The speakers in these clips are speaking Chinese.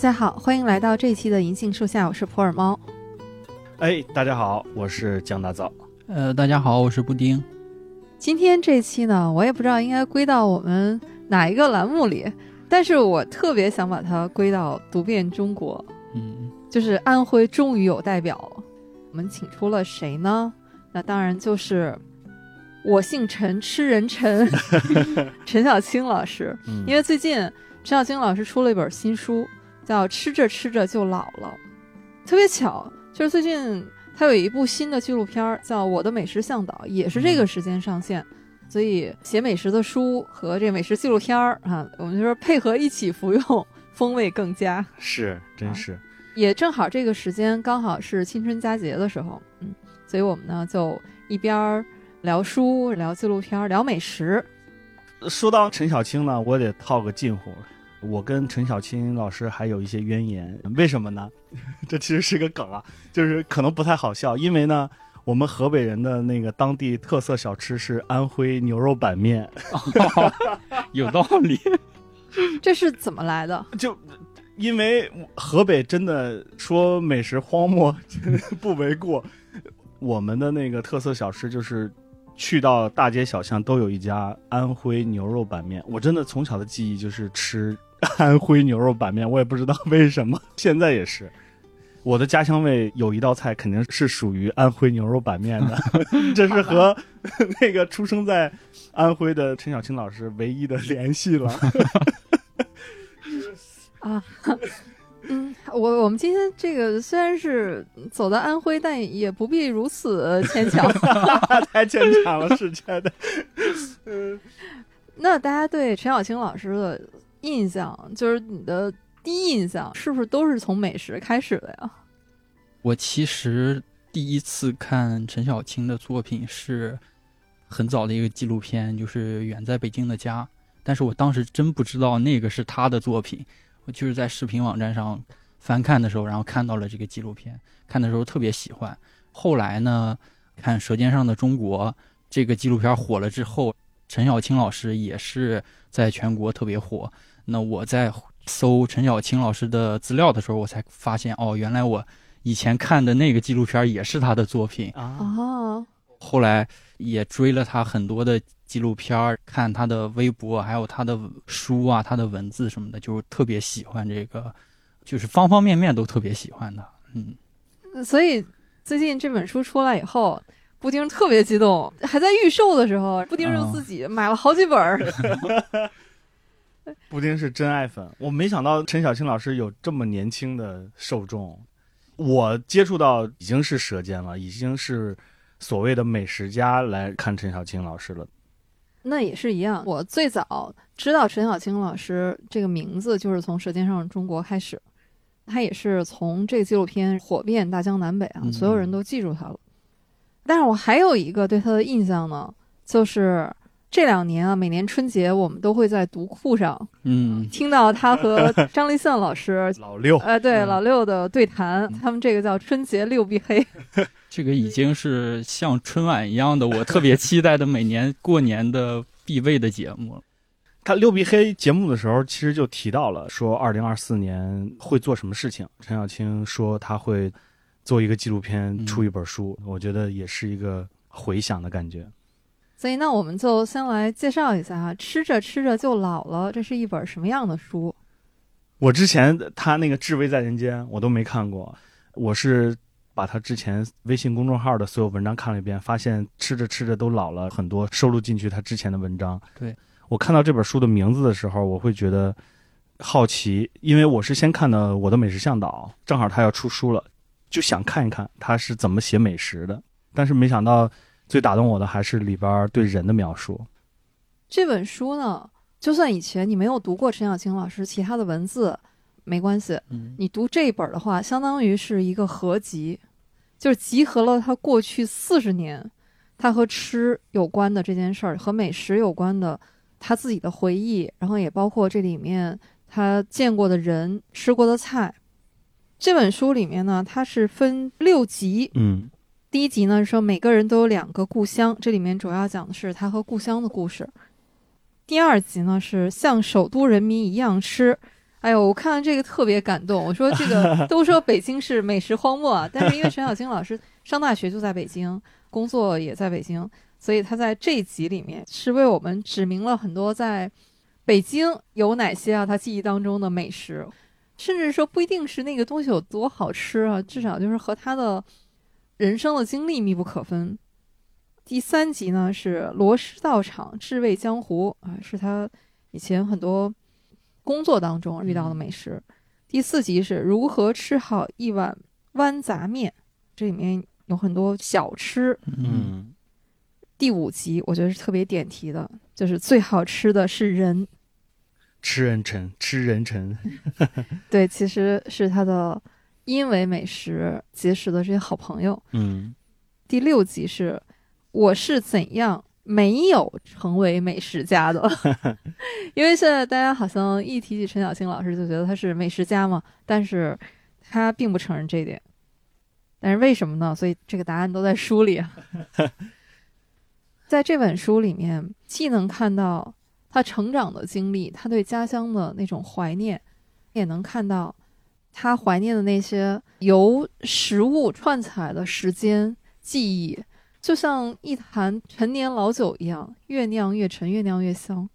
家好，欢迎来到这一期的银杏树下，我是普洱猫。哎，大家好，我是江大枣。呃，大家好，我是布丁。今天这期呢，我也不知道应该归到我们哪一个栏目里，但是我特别想把它归到读遍中国，嗯，就是安徽终于有代表了。我们请出了谁呢？那当然就是我姓陈，吃人陈，陈小青老师。嗯因为最近陈小青老师出了一本新书，叫《吃着吃着就老了》，特别巧，就是最近他有一部新的纪录片儿叫《我的美食向导》，也是这个时间上线。所以写美食的书和这美食纪录片儿啊，我们就说配合一起服用，风味更佳。是，真是。也正好这个时间刚好是青春佳节的时候，嗯，所以我们呢就一边儿聊书、聊纪录片、聊美食。说到陈小青呢，我得套个近乎。我跟陈小青老师还有一些渊源，为什么呢？这其实是个梗啊，就是可能不太好笑，因为呢，我们河北人的那个当地特色小吃是安徽牛肉板面，有道理。这是怎么来的？就因为河北真的说美食荒漠不为过，我们的那个特色小吃就是去到大街小巷都有一家安徽牛肉板面。我真的从小的记忆就是吃 安徽牛肉板面，我也不知道为什么，现在也是。我的家乡味有一道菜肯定是属于安徽牛肉板面的，这是和 那个出生在安徽的陈小青老师唯一的联系了。啊，嗯，我我们今天这个虽然是走到安徽，但也不必如此牵强。太牵强了，是真的。嗯，那大家对陈小青老师的印象，就是你的第一印象，是不是都是从美食开始的呀？我其实第一次看陈小青的作品是很早的一个纪录片，就是《远在北京的家》，但是我当时真不知道那个是他的作品。我就是在视频网站上翻看的时候，然后看到了这个纪录片，看的时候特别喜欢。后来呢，看《舌尖上的中国》这个纪录片火了之后，陈小青老师也是在全国特别火。那我在搜陈小青老师的资料的时候，我才发现哦，原来我以前看的那个纪录片也是他的作品。啊，哦，后来也追了他很多的纪录片，看他的微博，还有他的书啊，他的文字什么的，就是特别喜欢这个，就是方方面面都特别喜欢的。嗯，所以最近这本书出来以后，布丁特别激动，还在预售的时候，布丁就自己买了好几本儿。布丁是真爱粉。我没想到陈小青老师有这么年轻的受众。我接触到已经是舌尖了，已经是所谓的美食家来看陈小青老师了。那也是一样，我最早知道陈小青老师这个名字，就是从《舌尖上的中国》开始。他也是从这个纪录片火遍大江南北啊，嗯所有人都记住他了。但是我还有一个对他的印象呢，就是这两年啊，每年春节我们都会在读库上嗯，听到他和 张立宪老师，老六，呃，对嗯老六的对谈，他们这个叫春节六必黑。这个已经是像春晚一样的，我特别期待的每年过年的必备的节目了。他六必黑节目的时候，其实就提到了说，二零二四年会做什么事情。陈小青说他会做一个纪录片，嗯出一本书。我觉得也是一个回想的感觉。所以那我们就先来介绍一下哈，吃着吃着就老了，这是一本什么样的书？我之前他那个《至味在人间》我都没看过，我是把他之前微信公众号的所有文章看了一遍，发现吃着吃着都老了很多，收录进去他之前的文章。对我看到这本书的名字的时候，我会觉得好奇，因为我是先看的《我的美食向导》，正好他要出书了，就想看一看他是怎么写美食的。但是没想到最打动我的还是里边对人的描述。这本书呢，就算以前你没有读过陈小青老师其他的文字，没关系，嗯，你读这一本的话，相当于是一个合集，就是集合了他过去四十年他和吃有关的这件事儿，和美食有关的他自己的回忆，然后也包括这里面他见过的人、吃过的菜。这本书里面呢，它是分六集，嗯第一集呢说每个人都有两个故乡，这里面主要讲的是他和故乡的故事。第二集呢是像首都人民一样吃，哎呦，我看到这个特别感动。我说这个 都说北京是美食荒漠啊，但是因为陈小青老师上大学就在北京，工作也在北京，所以他在这一集里面是为我们指明了很多在北京有哪些啊他记忆当中的美食，甚至说不一定是那个东西有多好吃啊，至少就是和他的人生的经历密不可分。第三集呢是罗师道场至味江湖啊，是他以前很多。工作当中遇到的美食，第四集是如何吃好一碗豌杂面，这里面有很多小吃。嗯，第五集我觉得是特别点题的，就是最好吃的是人，吃人臣，吃人臣。对，其实是他的因为美食结识的这些好朋友。嗯，第六集是我是怎样。没有成为美食家的，因为现在大家好像一提起陈小青老师就觉得他是美食家嘛，但是他并不承认这一点。但是为什么呢？所以这个答案都在书里。在这本书里面，既能看到他成长的经历，他对家乡的那种怀念，也能看到他怀念的那些由食物串起来的时间记忆。就像一坛陈年老酒一样，越酿越陈，越酿越香。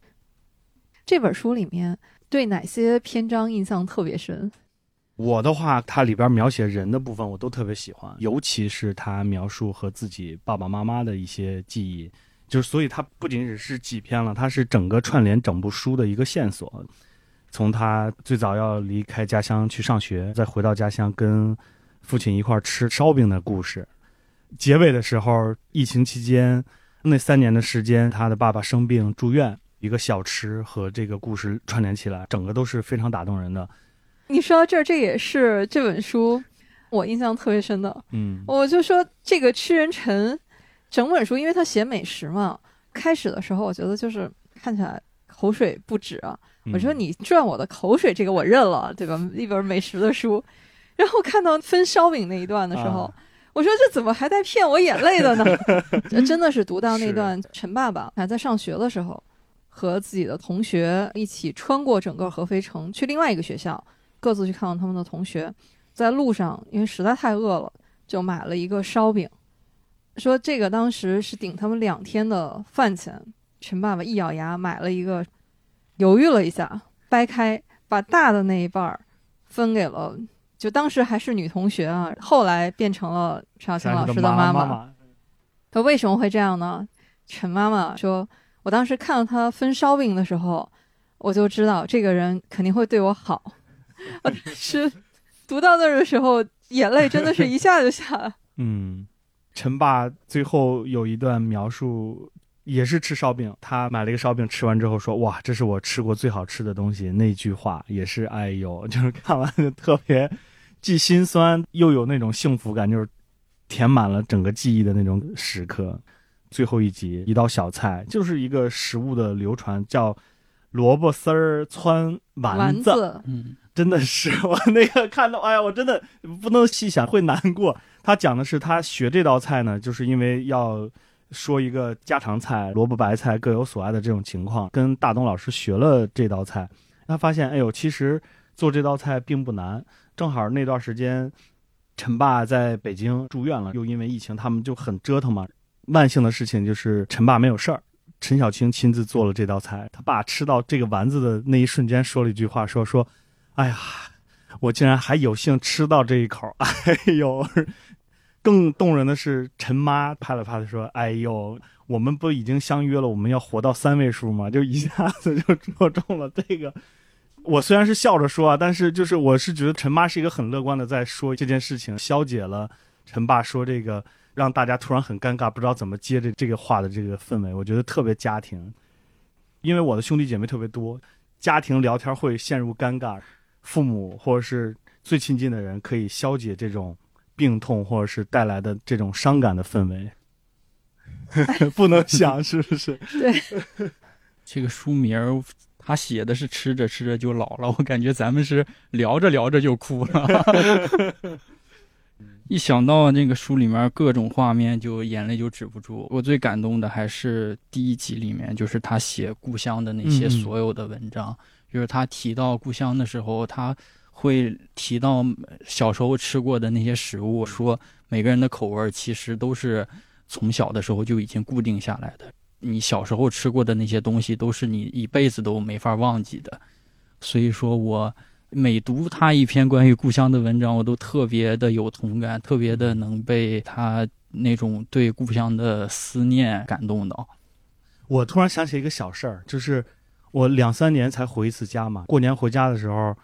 这本书里面对哪些篇章印象特别深？我的话，它里边描写人的部分我都特别喜欢，尤其是他描述和自己爸爸妈妈的一些记忆，就是所以它不仅仅是几篇了，它是整个串联整部书的一个线索。从他最早要离开家乡去上学，再回到家乡跟父亲一块吃烧饼的故事。结尾的时候，疫情期间那三年的时间，他的爸爸生病住院，一个小吃和这个故事串联起来，整个都是非常打动人的。你说到这儿，这也是这本书我印象特别深的。嗯，我就说这个吃人陈，整本书因为他写美食嘛，开始的时候我觉得就是看起来口水不止啊。我说你赚我的口水，这个我认了，对吧？一本美食的书，然后看到分烧饼那一段的时候。我说这怎么还带骗我眼泪的呢？真的是读到那段，陈爸爸还在上学的时候，和自己的同学一起穿过整个合肥城去另外一个学校，各自去看望他们的同学。在路上，因为实在太饿了，就买了一个烧饼，说这个当时是顶他们两天的饭钱。陈爸爸一咬牙买了一个，犹豫了一下，掰开把大的那一半儿分给了。就当时还是女同学啊，后来变成了陈小青老师的妈妈。她为什么会这样呢？陈妈妈说：“我当时看到她分烧饼的时候，我就知道这个人肯定会对我好。”我当时读到那儿的时候，眼泪真的是一下就下来。嗯，陈爸最后有一段描述，也是吃烧饼。他买了一个烧饼，吃完之后说：“哇，这是我吃过最好吃的东西。”那句话也是，哎呦，就是看完就特别。既心酸又有那种幸福感，就是填满了整个记忆的那种时刻。最后一集一道小菜，就是一个食物的流传，叫萝卜丝儿汆丸子。嗯，真的是我那个看到，哎呀，我真的不能细想，会难过。他讲的是他学这道菜呢，就是因为要说一个家常菜，萝卜白菜各有所爱的这种情况，跟大东老师学了这道菜，他发现，哎呦，其实做这道菜并不难。正好那段时间，陈爸在北京住院了，又因为疫情，他们就很折腾嘛。万幸的事情就是陈爸没有事儿，陈小青亲自做了这道菜。他爸吃到这个丸子的那一瞬间，说了一句话，说说：“哎呀，我竟然还有幸吃到这一口。”哎呦，更动人的是，陈妈拍了拍他说：“哎呦，我们不已经相约了，我们要活到三位数吗？”就一下子就戳中了这个。我虽然是笑着说啊，但是就是我是觉得陈妈是一个很乐观的在说这件事情，消解了陈爸说这个让大家突然很尴尬，不知道怎么接这这个话的这个氛围，我觉得特别家庭。因为我的兄弟姐妹特别多，家庭聊天会陷入尴尬，父母或者是最亲近的人可以消解这种病痛或者是带来的这种伤感的氛围。不能想是不是？对，这个书名儿。他写的是吃着吃着就老了，我感觉咱们是聊着聊着就哭了。一想到那个书里面各种画面，就眼泪就止不住。我最感动的还是第一集里面，就是他写故乡的那些所有的文章，就是他提到故乡的时候，他会提到小时候吃过的那些食物，说每个人的口味其实都是从小的时候就已经固定下来的。你小时候吃过的那些东西，都是你一辈子都没法忘记的。所以说我每读他一篇关于故乡的文章，我都特别的有同感，特别的能被他那种对故乡的思念感动到。我突然想起一个小事儿，就是我两三年才回一次家嘛。过年回家的时候，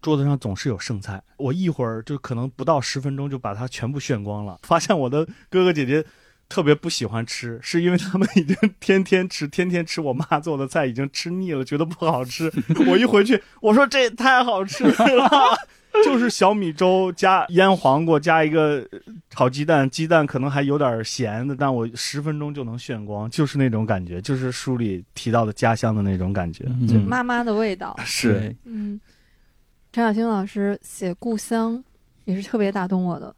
桌子上总是有剩菜，我一会儿就可能不到十分钟就把它全部炫光了。发现我的哥哥姐姐特别不喜欢吃，是因为他们已经天天吃，天天吃我妈做的菜，已经吃腻了，觉得不好吃。我一回去，我说这也太好吃了。就是小米粥加腌黄瓜加一个炒鸡蛋，鸡蛋可能还有点咸的，但我十分钟就能炫光，就是那种感觉，就是书里提到的家乡的那种感觉。嗯就妈妈的味道。是，嗯，陈小青老师写故乡也是特别打动我的。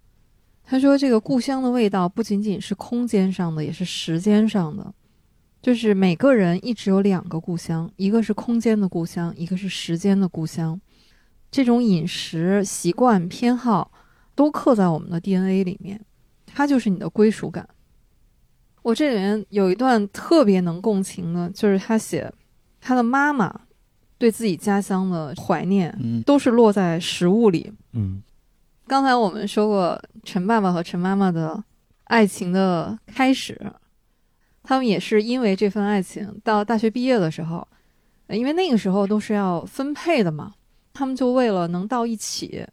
他说，这个故乡的味道不仅仅是空间上的，也是时间上的。就是每个人一直有两个故乡，一个是空间的故乡，一个是时间的故乡。这种饮食习惯、偏好都刻在我们的 DNA 里面，它就是你的归属感。我这里面有一段特别能共情的，就是他写他的妈妈对自己家乡的怀念，嗯都是落在食物里。嗯刚才我们说过陈爸爸和陈妈妈的爱情的开始，他们也是因为这份爱情，到大学毕业的时候，呃因为那个时候都是要分配的嘛，他们就为了能到一起，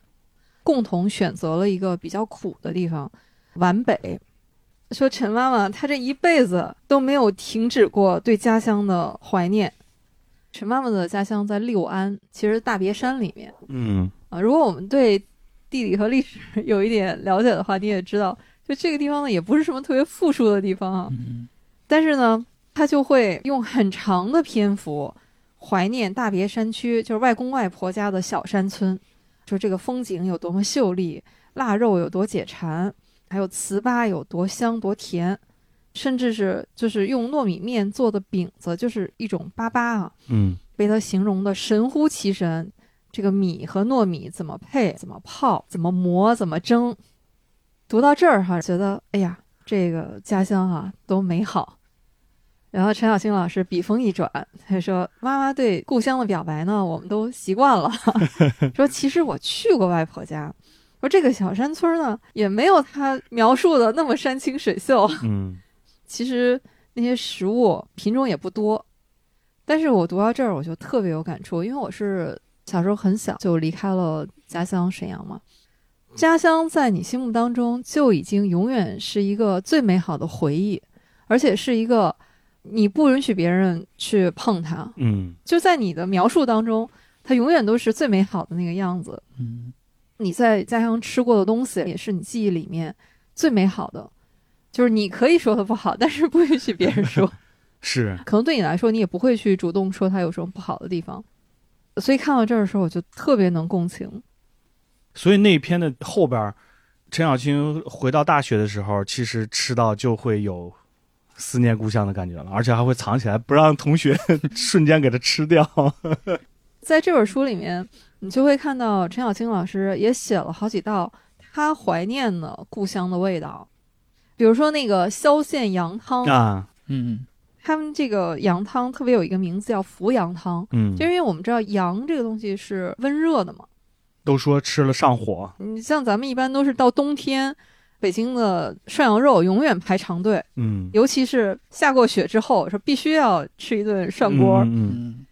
共同选择了一个比较苦的地方——皖北。说陈妈妈她这一辈子都没有停止过对家乡的怀念。陈妈妈的家乡在六安，其实大别山里面。嗯啊，如果我们对地理和历史 有一点了解的话，你也知道，就这个地方呢，也不是什么特别富庶的地方啊。嗯但是呢，他就会用很长的篇幅怀念大别山区，就是外公外婆家的小山村，说这个风景有多么秀丽，腊肉有多解馋，还有糍粑有多香多甜，甚至是就是用糯米面做的饼子，就是一种粑粑啊，嗯被他形容的神乎其神。这个米和糯米怎么配、怎么泡、怎么磨、怎么蒸，读到这儿哈，觉得哎呀，这个家乡哈、多美好。然后陈小青老师笔锋一转，他说：“妈妈对故乡的表白呢，我们都习惯了。说其实我去过外婆家，说这个小山村呢，也没有他描述的那么山清水秀。嗯其实那些食物品种也不多，但是我读到这儿我就特别有感触，因为我是小时候很小就离开了家乡沈阳嘛。家乡在你心目当中就已经永远是一个最美好的回忆，而且是一个你不允许别人去碰它，嗯就在你的描述当中，它永远都是最美好的那个样子。嗯你在家乡吃过的东西，也是你记忆里面最美好的。就是你可以说它不好，但是不允许别人说。是，可能对你来说，你也不会去主动说他有什么不好的地方。所以看到这儿的时候，我就特别能共情。所以那一篇的后边儿，陈小青回到大学的时候，其实吃到就会有思念故乡的感觉了，而且还会藏起来，不让同学 瞬间给它吃掉。在这本书里面，你就会看到陈小青老师也写了好几道他怀念的故乡的味道，比如说那个萧县羊汤，啊，嗯他们这个羊汤特别有一个名字叫扶羊汤，嗯。就，因为我们知道羊这个东西是温热的嘛，都说吃了上火，你像咱们一般都是到冬天，北京的涮羊肉永远排长队，嗯，尤其是下过雪之后，说必须要吃一顿涮锅。嗯嗯嗯。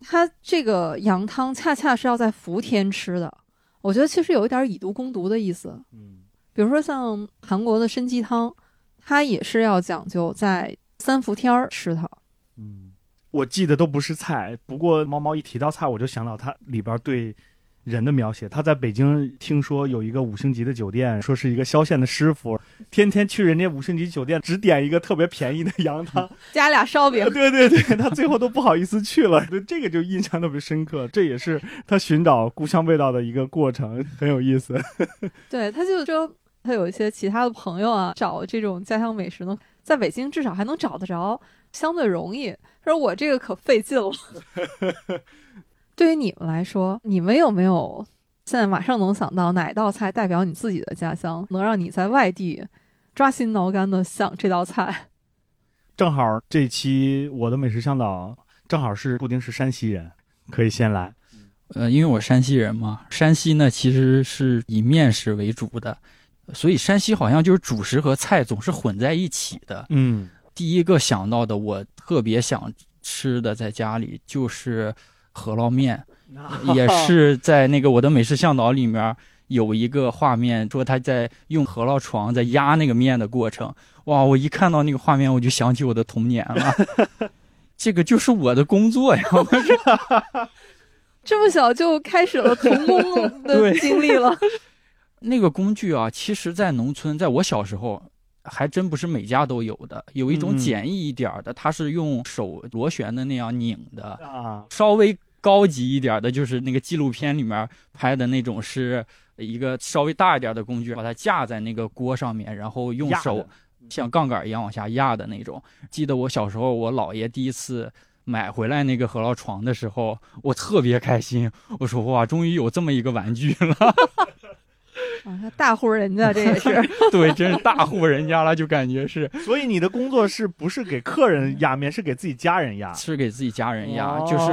它这个羊汤恰恰是要在伏天吃的，我觉得其实有一点以毒攻毒的意思。嗯比如说像韩国的参鸡汤，它也是要讲究在三伏天儿吃它。嗯，我记得都不是菜，不过猫猫一提到菜，我就想到它里边对人的描写。他在北京听说有一个五星级的酒店，说是一个萧县的师傅，天天去人家五星级酒店，只点一个特别便宜的羊汤。加俩烧饼，对对对，他最后都不好意思去了，对这个就印象特别深刻。这也是他寻找故乡味道的一个过程，很有意思。对，他就说他有一些其他的朋友啊，找这种家乡美食呢，在北京至少还能找得着。相对容易。他说我这个可费劲了。对于你们来说，你们有没有现在马上能想到哪道菜代表你自己的家乡，能让你在外地抓心挠肝的想这道菜？正好这期我的美食向导正好是布丁是山西人，可以先来。呃，因为我山西人嘛，山西呢其实是以面食为主的，所以山西好像就是主食和菜总是混在一起的。嗯，第一个想到的，我特别想吃的，在家里就是饸饹面，也是在那个我的美食向导里面有一个画面，说他在用饸饹床在压那个面的过程。哇，我一看到那个画面，我就想起我的童年了。这个就是我的工作呀。这么小就开始了童工的经历了。那个工具啊，其实，在农村，在我小时候，还真不是每家都有的。有一种简易一点的，它是用手螺旋的那样拧的啊。稍微高级一点的，就是那个纪录片里面拍的那种，是一个稍微大一点的工具，把它架在那个锅上面，然后用手像杠杆一样往下压的那种。记得我小时候，我姥爷第一次。买回来那个饸饹床的时候，我特别开心。我说：“哇，终于有这么一个玩具了！” 啊，大户人家这也是 对，真是大户人家了，就感觉是。所以你的工作是不是给客人压面，是给自己家人压？是给自己家人压，就是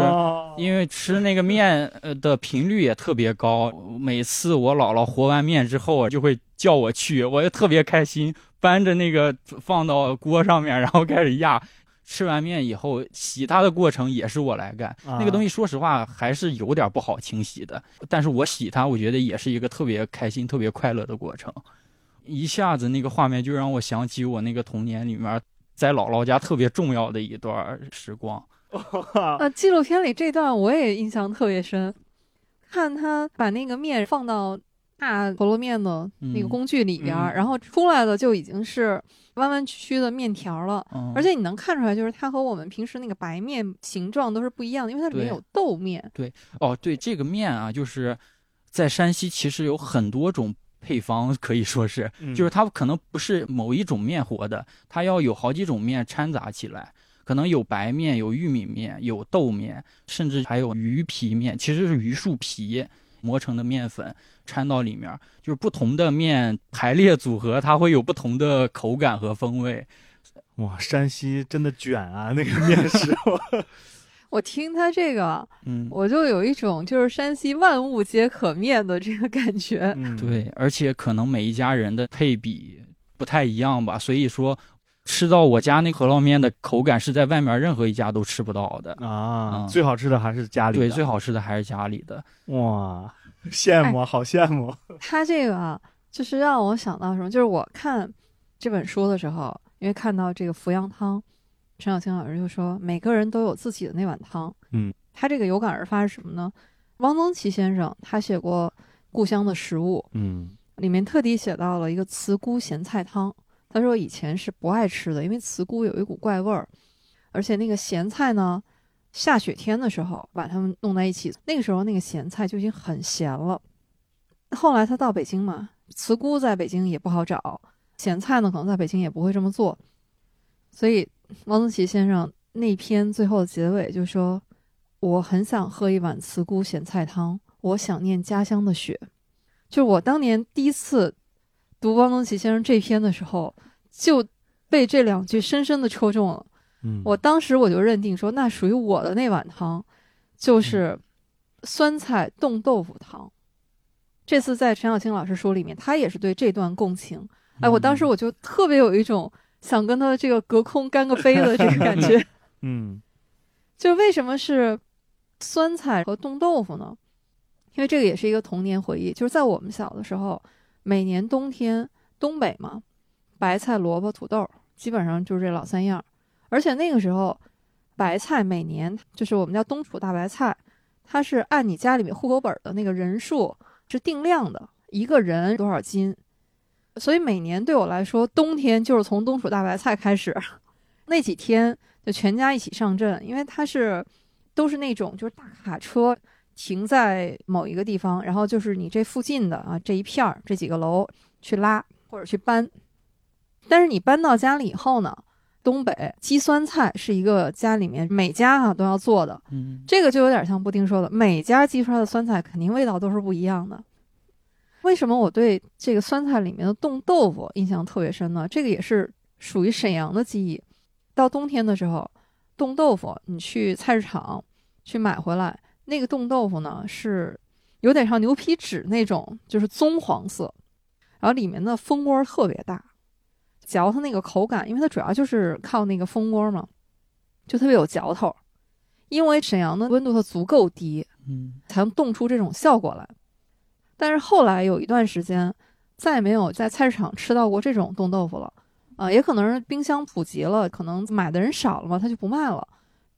因为吃那个面呃的频率也特别高。每次我姥姥和完面之后，就会叫我去，我就特别开心，搬着那个放到锅上面，然后开始压。吃完面以后，洗它的过程也是我来干。那个东西，说实话还是有点不好清洗的。但是我洗它，我觉得也是一个特别开心、特别快乐的过程。一下子那个画面就让我想起我那个童年里面在姥姥家特别重要的一段时光。啊，纪录片里这段我也印象特别深，看他把那个面放到。大饸饹面的那个工具里边，然后出来的就已经是弯弯曲曲的面条了，而且你能看出来，就是它和我们平时那个白面形状都是不一样的，因为它里面有豆面。对，哦，对，这个面啊，就是在山西其实有很多种配方，可以说是，就是它可能不是某一种面和的，它要有好几种面掺杂起来，可能有白面、有玉米面、有豆面，甚至还有鱼皮面，其实是榆树皮。磨成的面粉掺到里面，就是不同的面排列组合，它会有不同的口感和风味。哇，山西真的卷啊！那个面食，我听他这个，嗯，我就有一种就是山西万物皆可面的这个感觉。对，而且可能每一家人的配比不太一样吧，所以说吃到我家那饸饹面的口感是在外面任何一家都吃不到的啊。最好吃的还是家里，对，最好吃的还是家里的。哇。羡慕，好羡慕。他这个就是让我想到什么？就是我看这本书的时候，因为看到这个扶阳汤，陈小青老师就说每个人都有自己的那碗汤。嗯，他这个有感而发是什么呢？汪曾祺先生他写过《故乡的食物》，嗯，里面特地写到了一个茨菇咸菜汤。他说以前是不爱吃的，因为茨菇有一股怪味儿，而且那个咸菜呢。下雪天的时候，把它们弄在一起。那个时候，那个咸菜就已经很咸了。后来他到北京嘛，茨菇在北京也不好找，咸菜呢可能在北京也不会这么做。所以，汪曾祺先生那篇最后的结尾就说：“我很想喝一碗茨菇咸菜汤，我想念家乡的雪。”就我当年第一次读汪曾祺先生这篇的时候，就被这两句深深的戳中了。我当时我就认定说，那属于我的那碗汤，就是酸菜冻豆腐汤。这次在陈小青老师书里面，他也是对这段共情。哎，我当时我就特别有一种想跟他这个隔空干个杯的这个感觉。嗯，就为什么是酸菜和冻豆腐呢？因为这个也是一个童年回忆，就是在我们小的时候，每年冬天东北嘛，白菜、萝卜、土豆，基本上就是这老三样。而且那个时候，白菜每年就是我们叫冬储大白菜，它是按你家里面户口本的那个人数是定量的，一个人多少斤。所以每年对我来说，冬天就是从冬储大白菜开始，那几天就全家一起上阵，因为它是都是那种就是大卡车停在某一个地方，然后就是你这附近的啊这一片儿这几个楼去拉或者去搬，但是你搬到家里以后呢？东北鸡酸菜是一个家里面每家啊都要做的，嗯，这个就有点像布丁说的，每家鸡出来的酸菜肯定味道都是不一样的。为什么我对这个酸菜里面的冻豆腐印象特别深呢？这个也是属于沈阳的记忆。到冬天的时候，冻豆腐你去菜市场去买回来，那个冻豆腐呢是有点像牛皮纸那种，就是棕黄色，然后里面的蜂窝特别大，嚼它那个口感，因为它主要就是靠那个蜂窝嘛，就特别有嚼头。因为沈阳的温度它足够低，嗯，才能冻出这种效果来。但是后来有一段时间，再也没有在菜市场吃到过这种冻豆腐了，啊、也可能是冰箱普及了，可能买的人少了嘛，它就不卖了。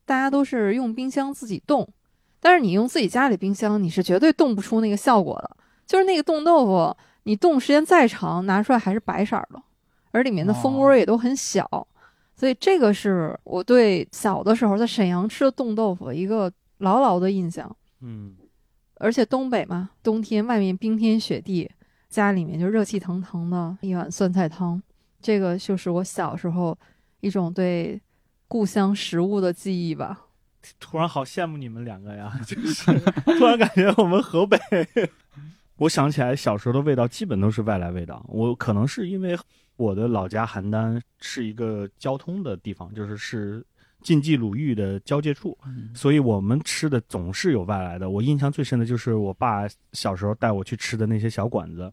大家都是用冰箱自己冻，但是你用自己家里冰箱，你是绝对冻不出那个效果的。就是那个冻豆腐，你冻时间再长，拿出来还是白色儿的，而里面的蜂窝也都很小。所以这个是我对小的时候在沈阳吃的冻豆腐一个牢牢的印象。嗯，而且东北嘛，冬天外面冰天雪地，家里面就热气腾腾的一碗酸菜汤，这个就是我小时候一种对故乡食物的记忆吧。突然好羡慕你们两个呀，就是突然感觉我们河北，我想起来小时候的味道基本都是外来味道。我可能是因为我的老家邯郸是一个交通的地方，就是是晋冀鲁豫的交界处，嗯所以我们吃的总是有外来的。我印象最深的就是我爸小时候带我去吃的那些小馆子，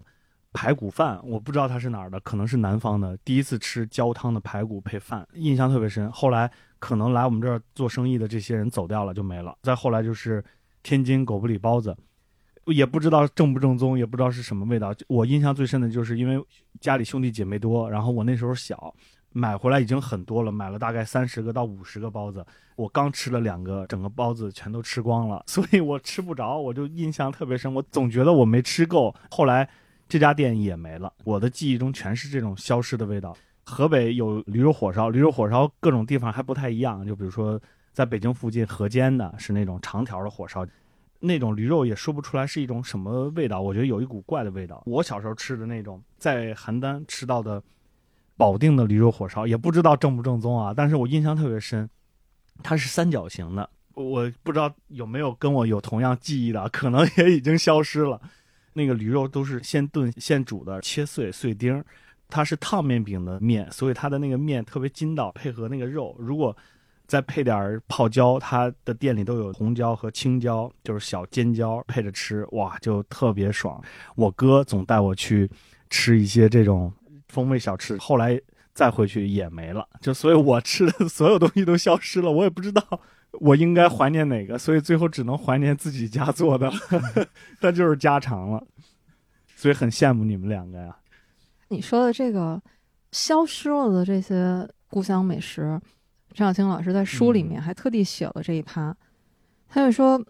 排骨饭，我不知道它是哪儿的，可能是南方的。第一次吃焦汤的排骨配饭，印象特别深。后来可能来我们这儿做生意的这些人走掉了，就没了。再后来就是天津狗不理包子，也不知道正不正宗，也不知道是什么味道。我印象最深的就是因为家里兄弟姐妹多，然后我那时候小。买回来已经很多了，买了大概三十个到五十个包子，我刚吃了两个，整个包子全都吃光了，所以我吃不着，我就印象特别深。我总觉得我没吃够，后来这家店也没了，我的记忆中全是这种消失的味道。河北有驴肉火烧，驴肉火烧各种地方还不太一样，就比如说在北京附近河间的是那种长条的火烧，那种驴肉也说不出来是一种什么味道，我觉得有一股怪的味道。我小时候吃的那种，在邯郸吃到的保定的驴肉火烧，也不知道正不正宗啊，但是我印象特别深，它是三角形的，我不知道有没有跟我有同样记忆的，可能也已经消失了。那个驴肉都是现炖现煮的，切碎碎丁儿。它是烫面饼的面，所以它的那个面特别筋道，配合那个肉，如果再配点泡椒，它的店里都有红椒和青椒，就是小尖椒配着吃，哇，就特别爽。我哥总带我去吃一些这种风味小吃，后来再回去也没了，就所以我吃的所有东西都消失了，我也不知道我应该怀念哪个，所以最后只能怀念自己家做的，那就是家常了。所以很羡慕你们两个呀。你说的这个消失了的这些故乡美食，张小青老师在书里面还特地写了这一趴。他就说，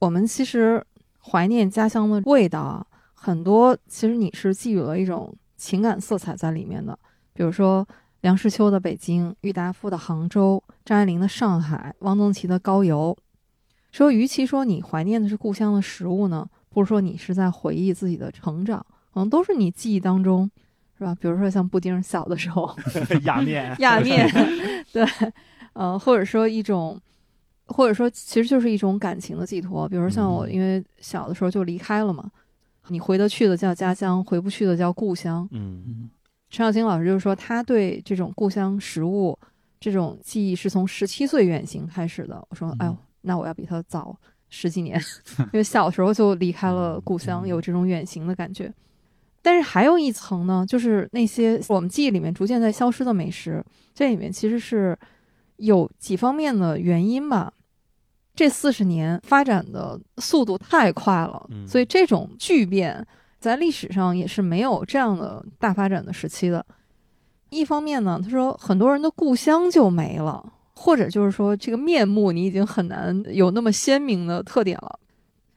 我们其实怀念家乡的味道啊，很多其实你是寄予了一种情感色彩在里面的。比如说梁实秋的北京、郁达夫的杭州、张爱玲的上海、汪曾祺的高邮。说，与其说你怀念的是故乡的食物呢，不如说你是在回忆自己的成长，可能都是你记忆当中。是吧？比如说像布丁小的时候 压面，压面，对，呃，或者说一种，或者说其实就是一种感情的寄托。比如说像我，嗯因为小的时候就离开了嘛，你回得去的叫家乡，回不去的叫故乡。嗯嗯陈小青老师就说，他对这种故乡食物这种记忆是从十七岁远行开始的。我说，嗯哎呦，那我要比他早十几年，因为小时候就离开了故乡，嗯有这种远行的感觉。但是还有一层呢，就是那些我们记忆里面逐渐在消失的美食，这里面其实是有几方面的原因吧。这四十年发展的速度太快了，嗯所以这种巨变在历史上也是没有这样的大发展的时期的。一方面呢，他说很多人的故乡就没了，或者就是说这个面目你已经很难有那么鲜明的特点了。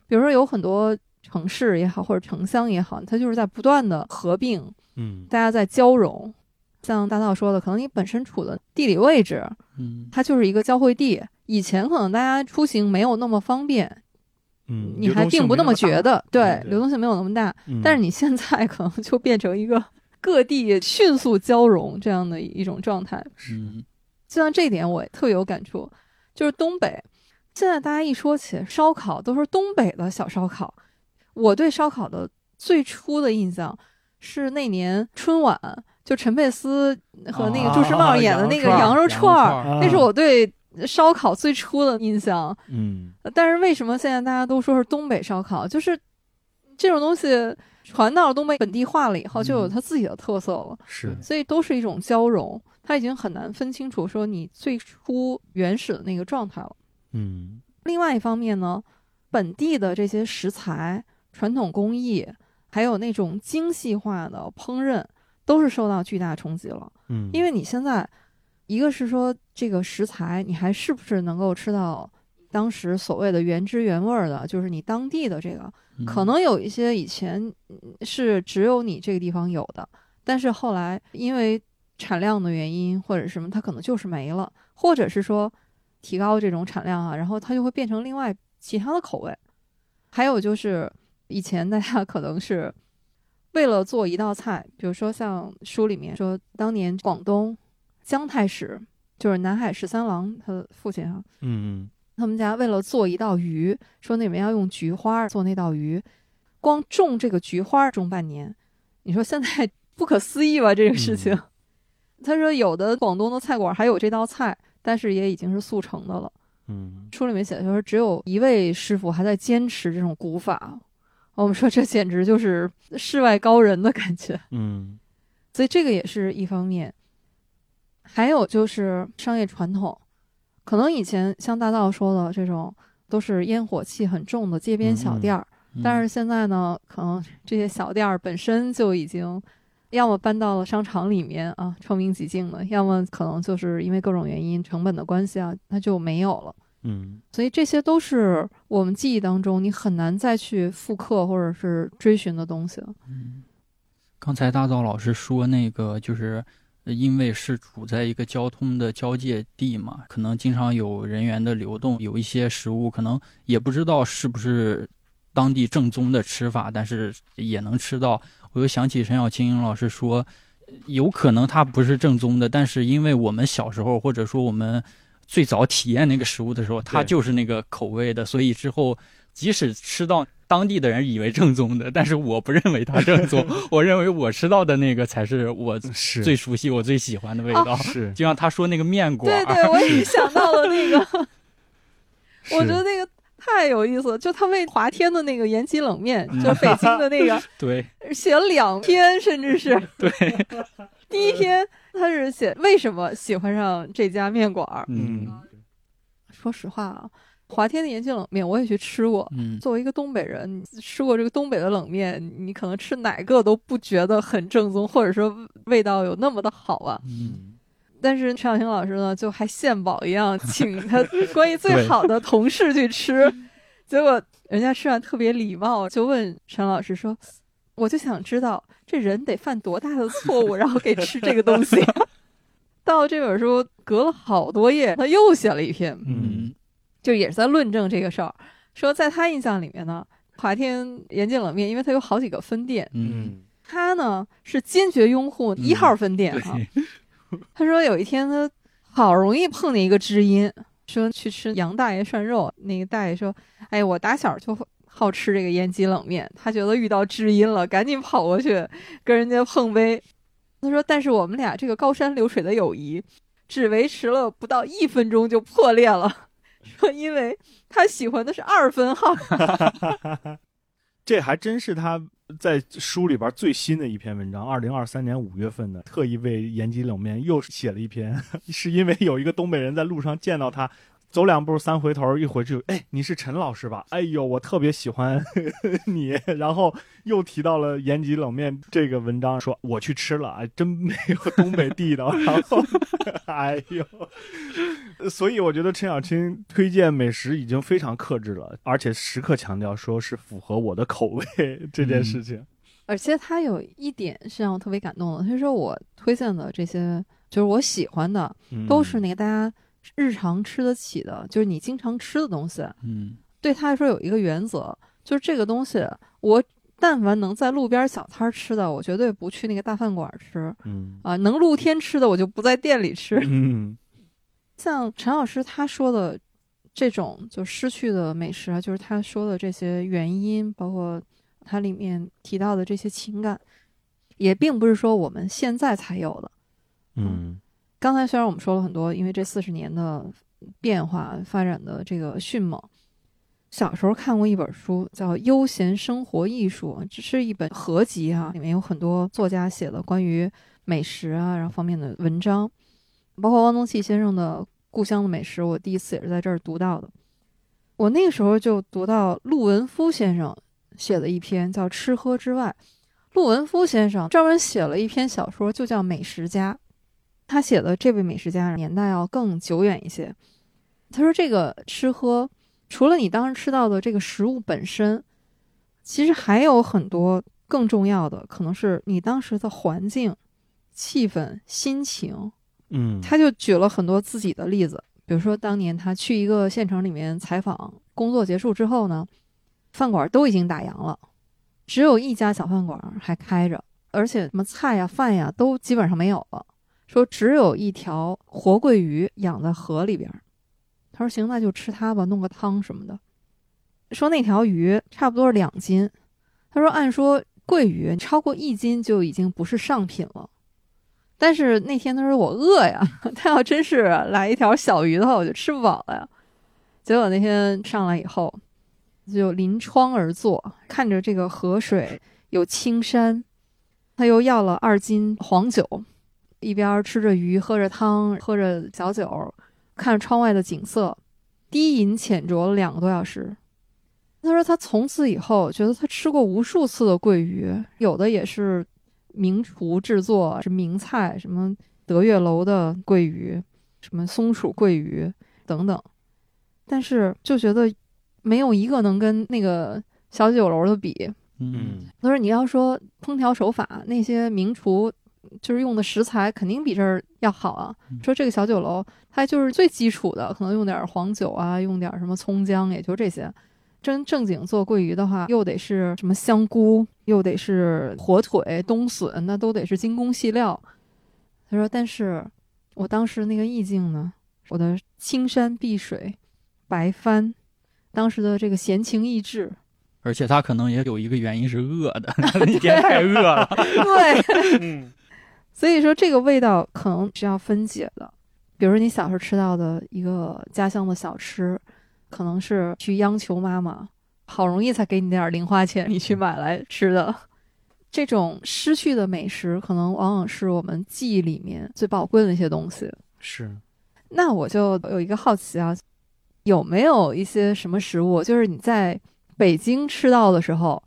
比如说有很多城市也好，或者城乡也好，它就是在不断的合并，嗯大家在交融。像大道说的，可能你本身处的地理位置，嗯它就是一个交汇地。以前可能大家出行没有那么方便，嗯，你还并不那么觉得，对对，流动性没有那么大。嗯但是你现在可能就变成一个各地迅速交融这样的一种状态。嗯就像这一点，我特别有感触，就是东北。现在大家一说起烧烤，都是东北的小烧烤。我对烧烤的最初的印象是那年春晚，就陈佩斯和那个朱时茂啊演的那个羊羊肉串儿，啊那是我对烧烤最初的印象。嗯但是为什么现在大家都说是东北烧烤？就是这种东西传到了东北本地化了以后，就有它自己的特色了。是所以都是一种交融，它已经很难分清楚说你最初原始的那个状态了。嗯另外一方面呢，本地的这些食材、传统工艺，还有那种精细化的烹饪，都是受到巨大冲击了。嗯，因为你现在，一个是说这个食材，你还是不是能够吃到当时所谓的原汁原味儿的，就是你当地的这个，嗯可能有一些以前嗯是只有你这个地方有的，但是后来因为产量的原因或者什么，它可能就是没了，或者是说提高这种产量啊，然后它就会变成另外其他的口味。还有就是以前大家可能是为了做一道菜，比如说像书里面说，当年广东姜太史就是南海十三郎他的父亲啊，嗯他们家为了做一道鱼，说那里面要用菊花做那道鱼，光种这个菊花种半年。你说现在 不可思议吧？这个事情。他说有的广东的菜馆还有这道菜，但是也已经是速成的了。嗯书里面写的就是，只有一位师傅还在坚持这种古法。我们说这简直就是世外高人的感觉。嗯 所以这个也是一方面。还有就是商业传统，可能以前像大道说的这种都是烟火气很重的街边小店儿，嗯但是现在呢，可能这些小店儿本身就已经要么搬到了商场里面啊，臭名几净的，要么可能就是因为各种原因、成本的关系啊，它就没有了。嗯所以这些都是我们记忆当中你很难再去复刻或者是追寻的东西了。嗯，刚才大道老师说那个就是。呃因为是处在一个交通的交界地嘛，可能经常有人员的流动，有一些食物可能也不知道是不是当地正宗的吃法，但是也能吃到。我又想起陈小青老师说，有可能它不是正宗的，但是因为我们小时候或者说我们最早体验那个食物的时候，它就是那个口味的，所以之后即使吃到当地的人以为正宗的，但是我不认为它正宗，我认为我吃到的那个才是我最熟悉、我最喜欢的味哦。道。是。就像他说那个面馆，对对，我也想到了那个，我觉得那个太有意思了。就他为华天的那个延吉冷面，嗯。就是北京的那个，对。写了两篇，甚至是。对，第一篇他是写为什么喜欢上这家面馆儿。嗯说实话啊，华天的延庆冷面我也去吃过。嗯作为一个东北人，你吃过这个东北的冷面，你可能吃哪个都不觉得很正宗，或者说味道有那么的好啊。嗯但是陈小青老师呢，就还献宝一样，请他关系最好的同事去吃，结果人家吃完特别礼貌，就问陈老师说：“我就想知道这人得犯多大的错误，然后给吃这个东西。”到这本书隔了好多页，他又写了一篇，嗯就也是在论证这个事儿，说在他印象里面呢，华天延吉冷面，因为它有好几个分店，嗯他呢是坚决拥护一号分店对哈、他说有一天他好容易碰见一个知音，说去吃杨大爷涮肉，那个大爷说：“哎，我打小就好吃这个延吉冷面。”他觉得遇到知音了，赶紧跑过去跟人家碰杯。他说：“但是我们俩这个高山流水的友谊，只维持了不到一分钟就破裂了。说因为他喜欢的是二分号。这还真是他在书里边最新的一篇文章，二零二三年五月份的，特意为延吉冷面又写了一篇，是因为有一个东北人在路上见到他。走两步三回头，一回去，哎，你是陈老师吧？哎呦，我特别喜欢 你。然后又提到了延吉冷面这个文章，说我去吃了，哎，真没有东北地道。然后，哎呦，所以我觉得陈小青推荐美食已经非常克制了，而且时刻强调说是符合我的口味这件事情。而且他有一点是让我特别感动的，他说我推荐的这些就是我喜欢的，嗯都是那个大家日常吃得起的，就是你经常吃的东西。嗯对他来说有一个原则，就是这个东西我但凡能在路边小摊吃的，我绝对不去那个大饭馆吃嗯啊。能露天吃的，我就不在店里吃。嗯 像陈老师他说的这种就失去的美食啊，就是他说的这些原因，包括他里面提到的这些情感，也并不是说我们现在才有的。嗯刚才虽然我们说了很多，因为这四十年的变化发展的这个迅猛，小时候看过一本书叫《悠闲生活艺术》，这是一本合集啊，里面有很多作家写的关于美食啊然后方面的文章，包括汪曾祺先生的《故乡的美食》，我第一次也是在这儿读到的。我那个时候就读到陆文夫先生写的一篇叫《吃喝之外》，陆文夫先生专门写了一篇小说，就叫《美食家》。他写的这位美食家年代要更久远一些。他说，这个吃喝除了你当时吃到的这个食物本身，其实还有很多更重要的，可能是你当时的环境、气氛、心情。嗯，他就举了很多自己的例子，比如说当年他去一个县城里面采访，工作结束之后呢，饭馆都已经打烊了，只有一家小饭馆还开着，而且什么菜呀、饭呀都基本上没有了。说只有一条活桂鱼养在河里边儿，他说行，那就吃它吧，弄个汤什么的。说那条鱼差不多两斤，他说按说桂鱼超过一斤就已经不是上品了。但是那天他说我饿呀，他要真是来一条小鱼的话，我就吃不饱了呀。结果那天上来以后，就临窗而坐，看着这个河水有青山，他又要了二斤黄酒，一边吃着鱼，喝着汤，喝着小酒，看着窗外的景色，低吟浅酌了两个多小时。他说他从此以后觉得他吃过无数次的桂鱼，有的也是。名厨制作是名菜，什么德月楼的桂鱼，什么松鼠桂鱼等等，但是就觉得没有一个能跟那个小酒楼的比。嗯，他说你要说烹调手法，那些名厨就是用的食材肯定比这儿要好啊。嗯说这个小酒楼，它就是最基础的，可能用点黄酒啊，用点什么葱姜，也就这些。真正经做桂鱼的话，又得是什么香菇，又得是火腿、冬笋，那都得是精工细料。他说：“但是我当时那个意境呢，我的青山碧水、白帆，当时的这个闲情逸致，而且他可能也有一个原因是饿的，那天太饿了。对，嗯所以说这个味道可能是要分解的。比如你小时候吃到的一个家乡的小吃。”可能是去央求妈妈，好容易才给你点零花钱，你去买来吃的。这种失去的美食，可能往往是我们记忆里面最宝贵的一些东西。是，那我就有一个好奇啊，有没有一些什么食物，就是你在北京吃到的时候，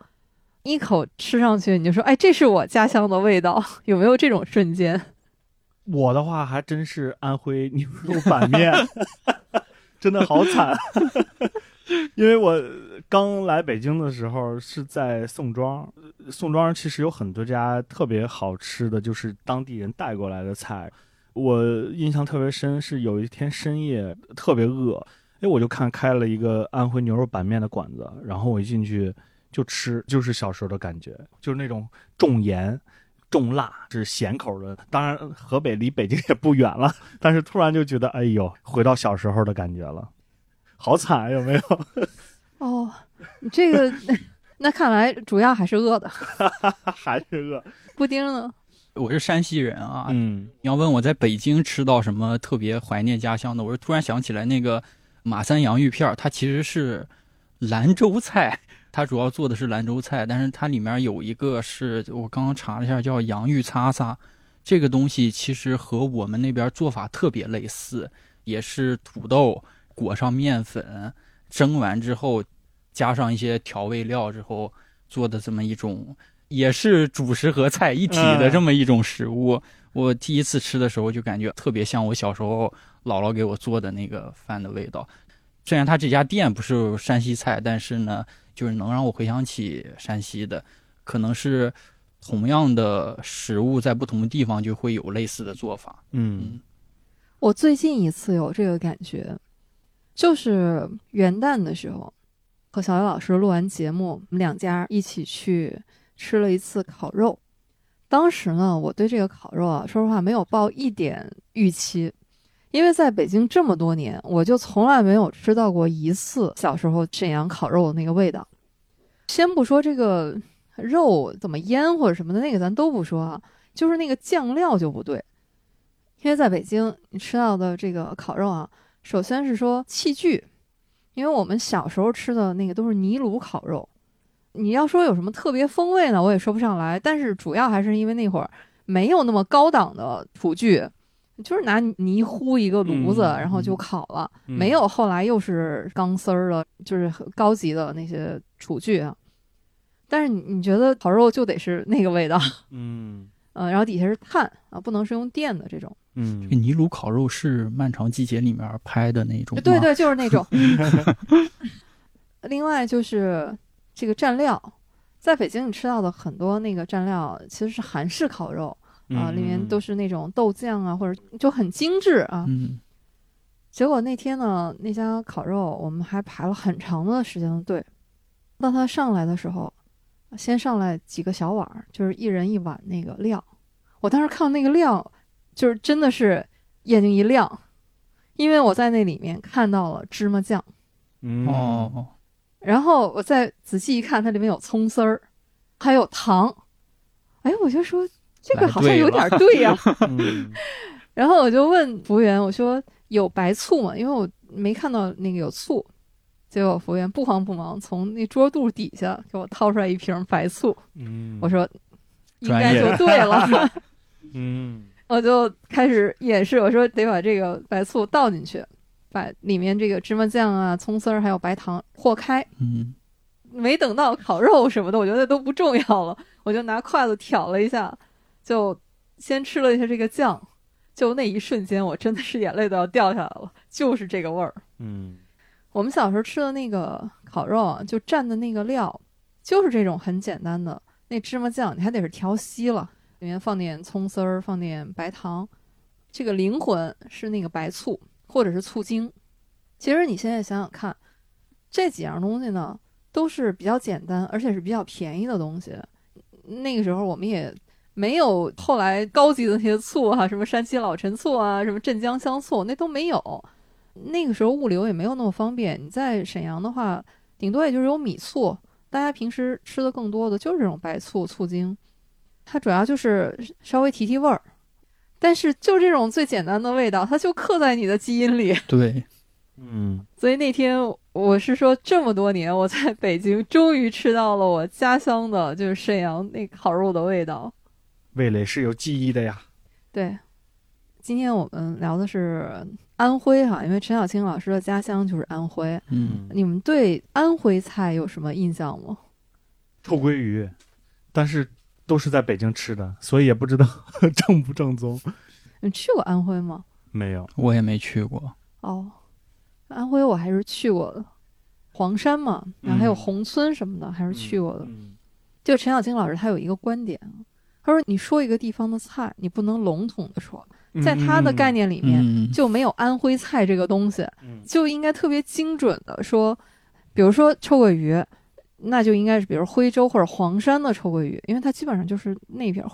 一口吃上去你就说，哎，这是我家乡的味道，有没有这种瞬间？我的话还真是安徽牛肉板面。真的好惨，因为我刚来北京的时候是在宋庄，宋庄其实有很多家特别好吃的，就是当地人带过来的菜。我印象特别深，是有一天深夜特别饿，哎，我就看开了一个安徽牛肉板面的馆子，然后我一进去就吃，就是小时候的感觉，就是那种重盐。重辣是咸口的，当然河北离北京也不远了，但是突然就觉得，哎呦，回到小时候的感觉了，好惨，有没有？哦，这个，那看来主要还是饿的，还是饿。布丁呢？我是山西人啊，嗯，你要问我在北京吃到什么特别怀念家乡的，我是突然想起来那个马三洋芋片，它其实是兰州菜。它主要做的是兰州菜，但是它里面有一个是我刚刚查了一下，叫洋芋擦擦。这个东西其实和我们那边做法特别类似，也是土豆裹上面粉，蒸完之后加上一些调味料之后做的这么一种，也是主食和菜一体的这么一种食物。我第一次吃的时候就感觉特别像我小时候姥姥给我做的那个饭的味道。虽然他这家店不是山西菜，但是呢。就是能让我回想起山西的，可能是同样的食物在不同的地方就会有类似的做法。嗯，我最近一次有这个感觉，就是元旦的时候，和小雨老师录完节目，我们两家一起去吃了一次烤肉。当时呢，我对这个烤肉啊，说实话没有抱一点预期，因为在北京这么多年，我就从来没有吃到过一次小时候沈阳烤肉的那个味道。先不说这个肉怎么腌或者什么的，那个咱都不说啊，就是那个酱料就不对。因为在北京你吃到的这个烤肉啊，首先是说器具。因为我们小时候吃的那个都是泥炉烤肉，你要说有什么特别风味呢，我也说不上来。但是主要还是因为那会儿没有那么高档的厨具，就是拿泥糊一个炉子，然后就烤了，没有后来又是钢丝儿的，就是很高级的那些厨具啊。但是你你觉得烤肉就得是那个味道，嗯呃，然后底下是炭啊，不能是用电的这种。嗯这个泥炉烤肉是《漫长季节》里面拍的那种？对对，就是那种。另外就是这个蘸料，在北京你吃到的很多那个蘸料其实是韩式烤肉啊、里面都是那种豆酱啊，或者就很精致啊。嗯，结果那天呢，那家烤肉我们还排了很长的时间的队。当他上来的时候，先上来几个小碗儿，就是一人一碗那个料。我当时看到那个料，就是真的是眼睛一亮，因为我在那里面看到了芝麻酱。嗯哦，然后我再仔细一看，它里面有葱丝儿，还有糖。哎，我就说这个好像有点对呀、嗯 然后我就问服务员，我说有白醋吗？因为我没看到那个有醋。结果服务员不慌不忙从那桌肚底下给我掏出来一瓶白醋。嗯我说应该就 对了。嗯我就开始演示，我说得把这个白醋倒进去，把里面这个芝麻酱啊、葱丝儿还有白糖和开。嗯，没等到烤肉什么的，我觉得都不重要了，我就拿筷子挑了一下，就先吃了一下这个酱，就那一瞬间，我真的是眼泪都要掉下来了，就是这个味儿。嗯我们小时候吃的那个烤肉啊，就蘸的那个料，就是这种很简单的那芝麻酱，你还得是调稀了，里面放点葱丝儿，放点白糖，这个灵魂是那个白醋或者是醋精。其实你现在想想看，这几样东西呢，都是比较简单，而且是比较便宜的东西。那个时候我们也没有后来高级的那些醋哈、什么山西老陈醋啊，什么镇江香醋，那都没有。那个时候物流也没有那么方便。你在沈阳的话，顶多也就是有米醋，大家平时吃的更多的就是这种白醋、醋精，它主要就是稍微提提味儿。但是就这种最简单的味道，它就刻在你的基因里。对，嗯所以那天我是说，这么多年我在北京终于吃到了我家乡的，就是沈阳那烤肉的味道。味蕾是有记忆的呀。对，今天我们聊的是安徽哈，因为陈小青老师的家乡就是安徽。嗯，你们对安徽菜有什么印象吗？臭鳜鱼，但是都是在北京吃的，所以也不知道 正不正宗。你去过安徽吗？没有，我也没去过。哦，安徽我还是去过的，黄山嘛，然后还有嗯宏村什么的，还是去过的。嗯就陈小青老师他有一个观点，他说你说一个地方的菜，你不能笼统的说，在他的概，念里面、嗯，就没有安徽菜这个东西，嗯就应该特别精准的说，比如说臭鳜鱼，那就应该是比如徽州或者黄山的臭鳜鱼，因为它基本上就是那边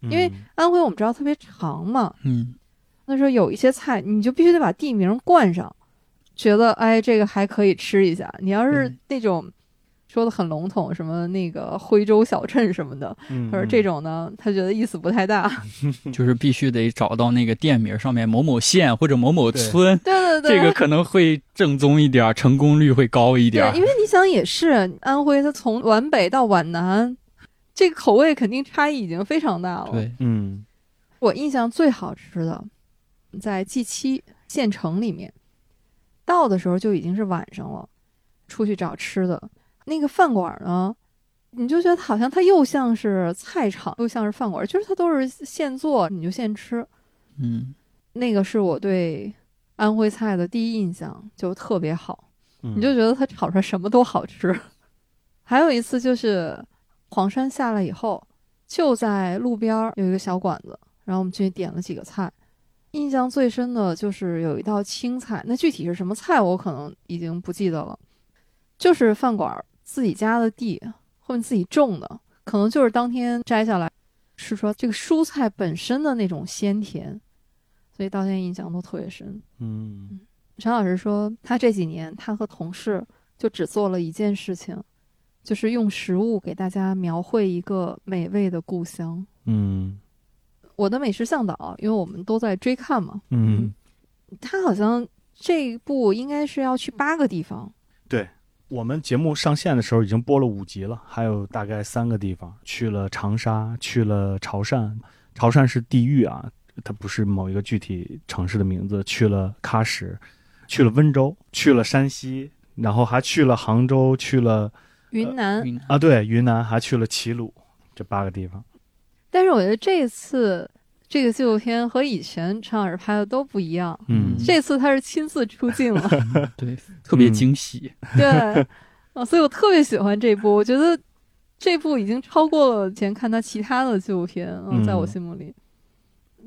因为安徽我们知道特别长嘛，嗯，那时候有一些菜你就必须得把地名冠上，觉得哎这个还可以吃一下。你要是那种说的很笼统，什么那个徽州小镇什么的，嗯或者这种呢，他觉得意思不太大。就是必须得找到那个店名上面某某县或者某某村，对对对，这个可能会正宗一点，成功率会高一点，因。为你想也是，安徽它从皖北到皖南，这个口味肯定差异已经非常大了。对，嗯我印象最好吃的，在 G 七县城里面，到的时候就已经是晚上了，出去找吃的。那个饭馆呢，你就觉得好像它又像是菜场，又像是饭馆，就是它都是现做，你就现吃。嗯，那个是我对安徽菜的第一印象，就特别好。嗯，你就觉得它炒出来什么都好吃。还有一次就是黄山下来以后，就在路边儿有一个小馆子，然后我们去点了几个菜。印象最深的就是有一道青菜，那具体是什么菜我可能已经不记得了。就是饭馆自己家的地，后面自己种的，可能就是当天摘下来，是说这个蔬菜本身的那种鲜甜，所以到现在印象都特别深。嗯。陈老师说，他这几年他和同事就只做了一件事情，就是用食物给大家描绘一个美味的故乡。嗯。我的美食向导，因为我们都在追看嘛，嗯，他好像这一部应该是要去八个地方。我们节目上线的时候已经播了五集了，还有大概三个地方，去了长沙，去了潮汕，潮汕是地域啊，它不是某一个具体城市的名字，去了喀什，去了温州，去了山西，然后还去了杭州，去了云南，啊对云南，还去了齐鲁，这八个地方。但是我觉得这次这个纪录片和以前陈老师拍的都不一样。嗯这次他是亲自出镜了，对，特别惊喜。对，啊，所以我特别喜欢这部。我觉得这部已经超过了以前看他其他的纪录片啊，嗯在我心目里。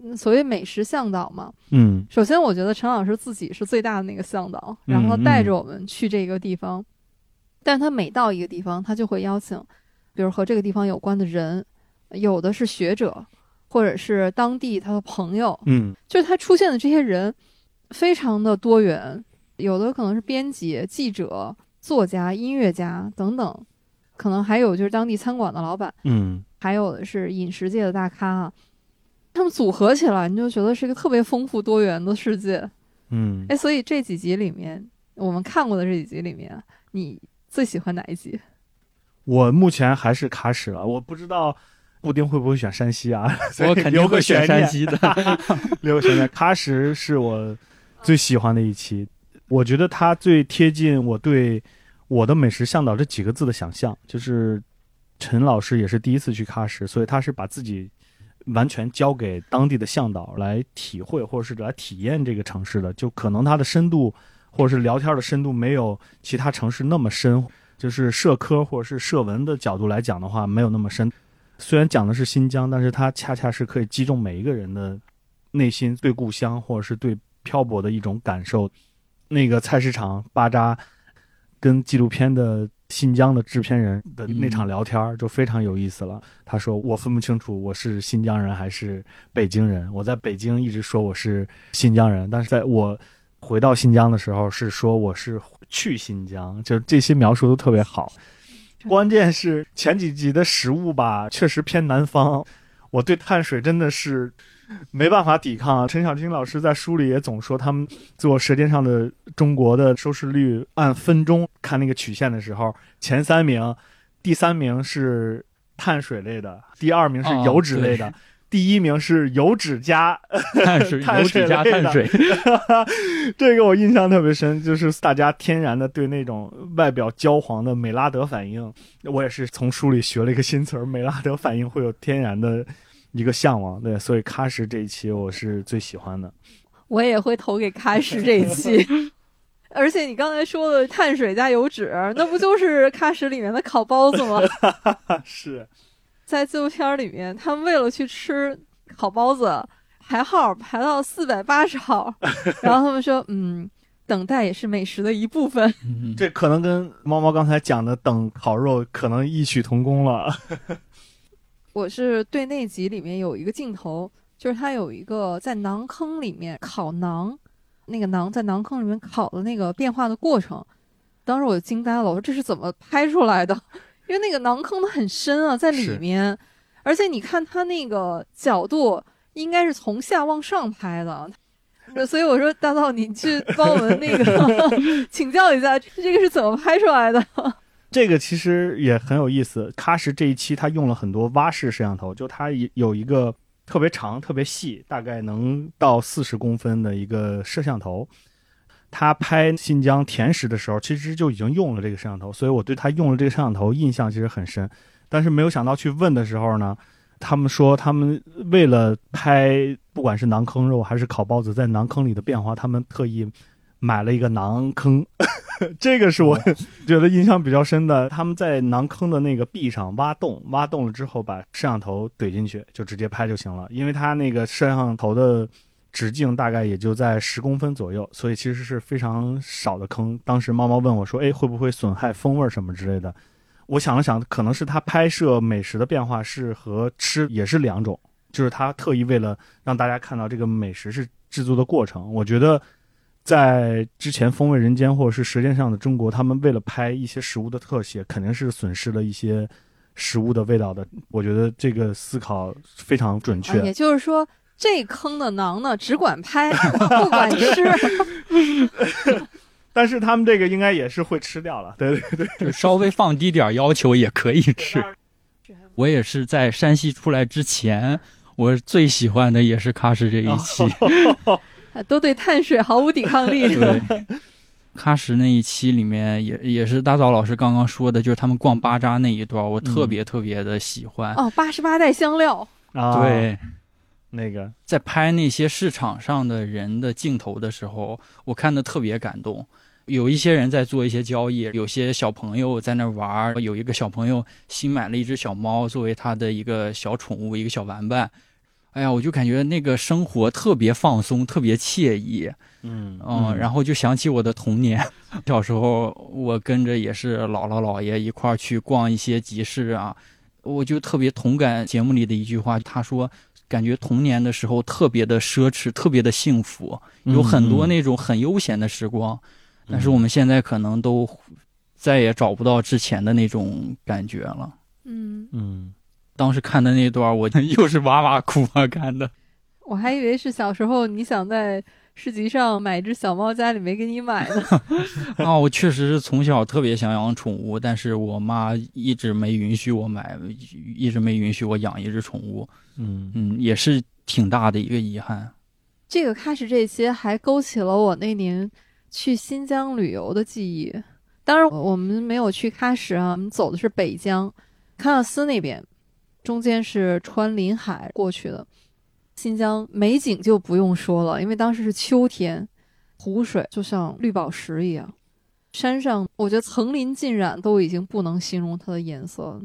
嗯所谓美食向导嘛，嗯首先我觉得陈老师自己是最大的那个向导，嗯然后他带着我们去这个地方，但他每到一个地方，他就会邀请，比如和这个地方有关的人，有的是学者，或者是当地他的朋友，嗯就是他出现的这些人非常的多元，有的可能是编辑、记者、作家、音乐家等等，可能还有就是当地餐馆的老板，嗯还有的是饮食界的大咖啊。他们组合起来，你就觉得是一个特别丰富多元的世界。嗯哎，所以这几集里面，我们看过的这几集里面，你最喜欢哪一集？我目前还是卡史了，我不知道布丁会不会选山西啊？我肯定会选山西的。留个悬念。喀什是我最喜欢的一期，我觉得它最贴近我对我的美食向导这几个字的想象。就是陈老师也是第一次去喀什，所以他是把自己完全交给当地的向导来体会或者是来体验这个城市的，就可能它的深度或者是聊天的深度没有其他城市那么深，就是社科或者是社文的角度来讲的话，没有那么深。虽然讲的是新疆，但是它恰恰是可以击中每一个人的内心对故乡或者是对漂泊的一种感受。那个菜市场巴扎跟纪录片的新疆的制片人的那场聊天就非常有意思了。他说：“我分不清楚我是新疆人还是北京人。我在北京一直说我是新疆人，但是在我回到新疆的时候是说我是去新疆，就这些描述都特别好。关键是前几集的食物吧，确实偏南方。我对碳水真的是没办法抵抗。陈小青老师在书里也总说，他们做《舌尖上的中国》的收视率按分钟看那个曲线的时候，前三名，第三名是碳水类的，第二名是哦油脂类的，第一名是油脂加碳水、碳油脂加碳水，这个我印象特别深，就是大家天然的对那种外表焦黄的美拉德反应，我也是从书里学了一个新词儿，美拉德反应会有天然的一个向往。对，所以喀什这一期我是最喜欢的。我也会投给喀什这一期。而且你刚才说的碳水加油脂，那不就是喀什里面的烤包子吗？是，在纪录片里面，他们为了去吃烤包子，排号排到四百八十号，然后他们说，嗯，等待也是美食的一部分。嗯，这可能跟猫猫刚才讲的等烤肉可能异曲同工了。我是对那集里面有一个镜头，就是他有一个在馕坑里面烤馕，那个馕在馕坑里面烤的那个变化的过程，当时我就惊呆了，我说这是怎么拍出来的？因为那个馕坑它很深啊，在里面，而且你看它那个角度应该是从下往上拍的。所以我说，大道，你去帮我们那个 请教一下，这个是怎么拍出来的？这个其实也很有意思。喀什这一期它用了很多蛙式摄像头，就它有一个特别长、特别细，大概能到四十公分的一个摄像头。他拍新疆甜食的时候，其实就已经用了这个摄像头，所以我对他用了这个摄像头印象其实很深。但是没有想到去问的时候呢，他们说他们为了拍不管是馕坑肉还是烤包子在馕坑里的变化，他们特意买了一个馕坑。这个是我觉得印象比较深的。他们在馕坑的那个壁上挖洞，挖洞了之后把摄像头怼进去，就直接拍就行了。因为它那个摄像头的直径大概也就在十公分左右，所以其实是非常少的坑。当时猫猫问我说：“哎，会不会损害风味什么之类的？”我想了想，可能是他拍摄美食的变化是和吃也是两种，就是他特意为了让大家看到这个美食是制作的过程。我觉得，在之前《风味人间》或者是《舌尖上的中国》，他们为了拍一些食物的特写，肯定是损失了一些食物的味道的。我觉得这个思考非常准确。也就是说，这坑的囊呢，只管拍，不管吃。但是他们这个应该也是会吃掉了，对对对，就稍微放低点要求也可以吃。我也是在山西出来之前，我最喜欢的也是喀什这一期，都对碳水毫无抵抗力。对，喀什那一期里面也也是大枣老师刚刚说的，就是他们逛巴扎那一段，我特别特别的喜欢。哦，八十八袋香料啊，对，那个在拍那些市场上的人的镜头的时候，我看的特别感动。有一些人在做一些交易，有些小朋友在那玩有一个小朋友新买了一只小猫作为他的一个小宠物，一个小玩伴。哎呀，我就感觉那个生活特别放松，特别惬意。嗯嗯，然后就想起我的童年，小时候我跟着也是姥姥姥爷一块儿去逛一些集市啊，我就特别同感节目里的一句话，他说感觉童年的时候特别的奢侈，特别的幸福，有很多那种很悠闲的时光。但是我们现在可能都再也找不到之前的那种感觉了。嗯嗯，当时看的那段，我 又是哇哇哭啊！看的，我还以为是小时候你想在市集上买一只小猫，家里没给你买呢。啊，我确实是从小特别想养宠物，但是我妈一直没允许我买，一直没允许我养一只宠物。嗯嗯，也是挺大的一个遗憾。这个喀什这些还勾起了我那年。去新疆旅游的记忆，当然我们没有去喀什啊，我们走的是北疆，喀纳斯那边，中间是穿林海过去的。新疆美景就不用说了，因为当时是秋天，湖水就像绿宝石一样，山上我觉得层林尽染都已经不能形容它的颜色，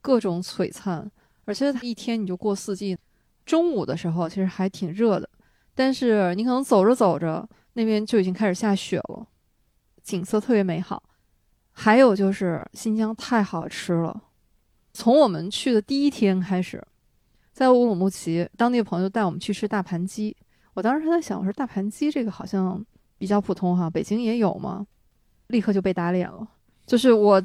各种璀璨，而且它一天你就过四季。中午的时候其实还挺热的，但是你可能走着走着。那边就已经开始下雪了，景色特别美好。还有就是新疆太好吃了，从我们去的第一天开始，在乌鲁木齐，当地朋友带我们去吃大盘鸡。我当时在想，我说大盘鸡这个好像比较普通哈，北京也有吗？立刻就被打脸了。就是我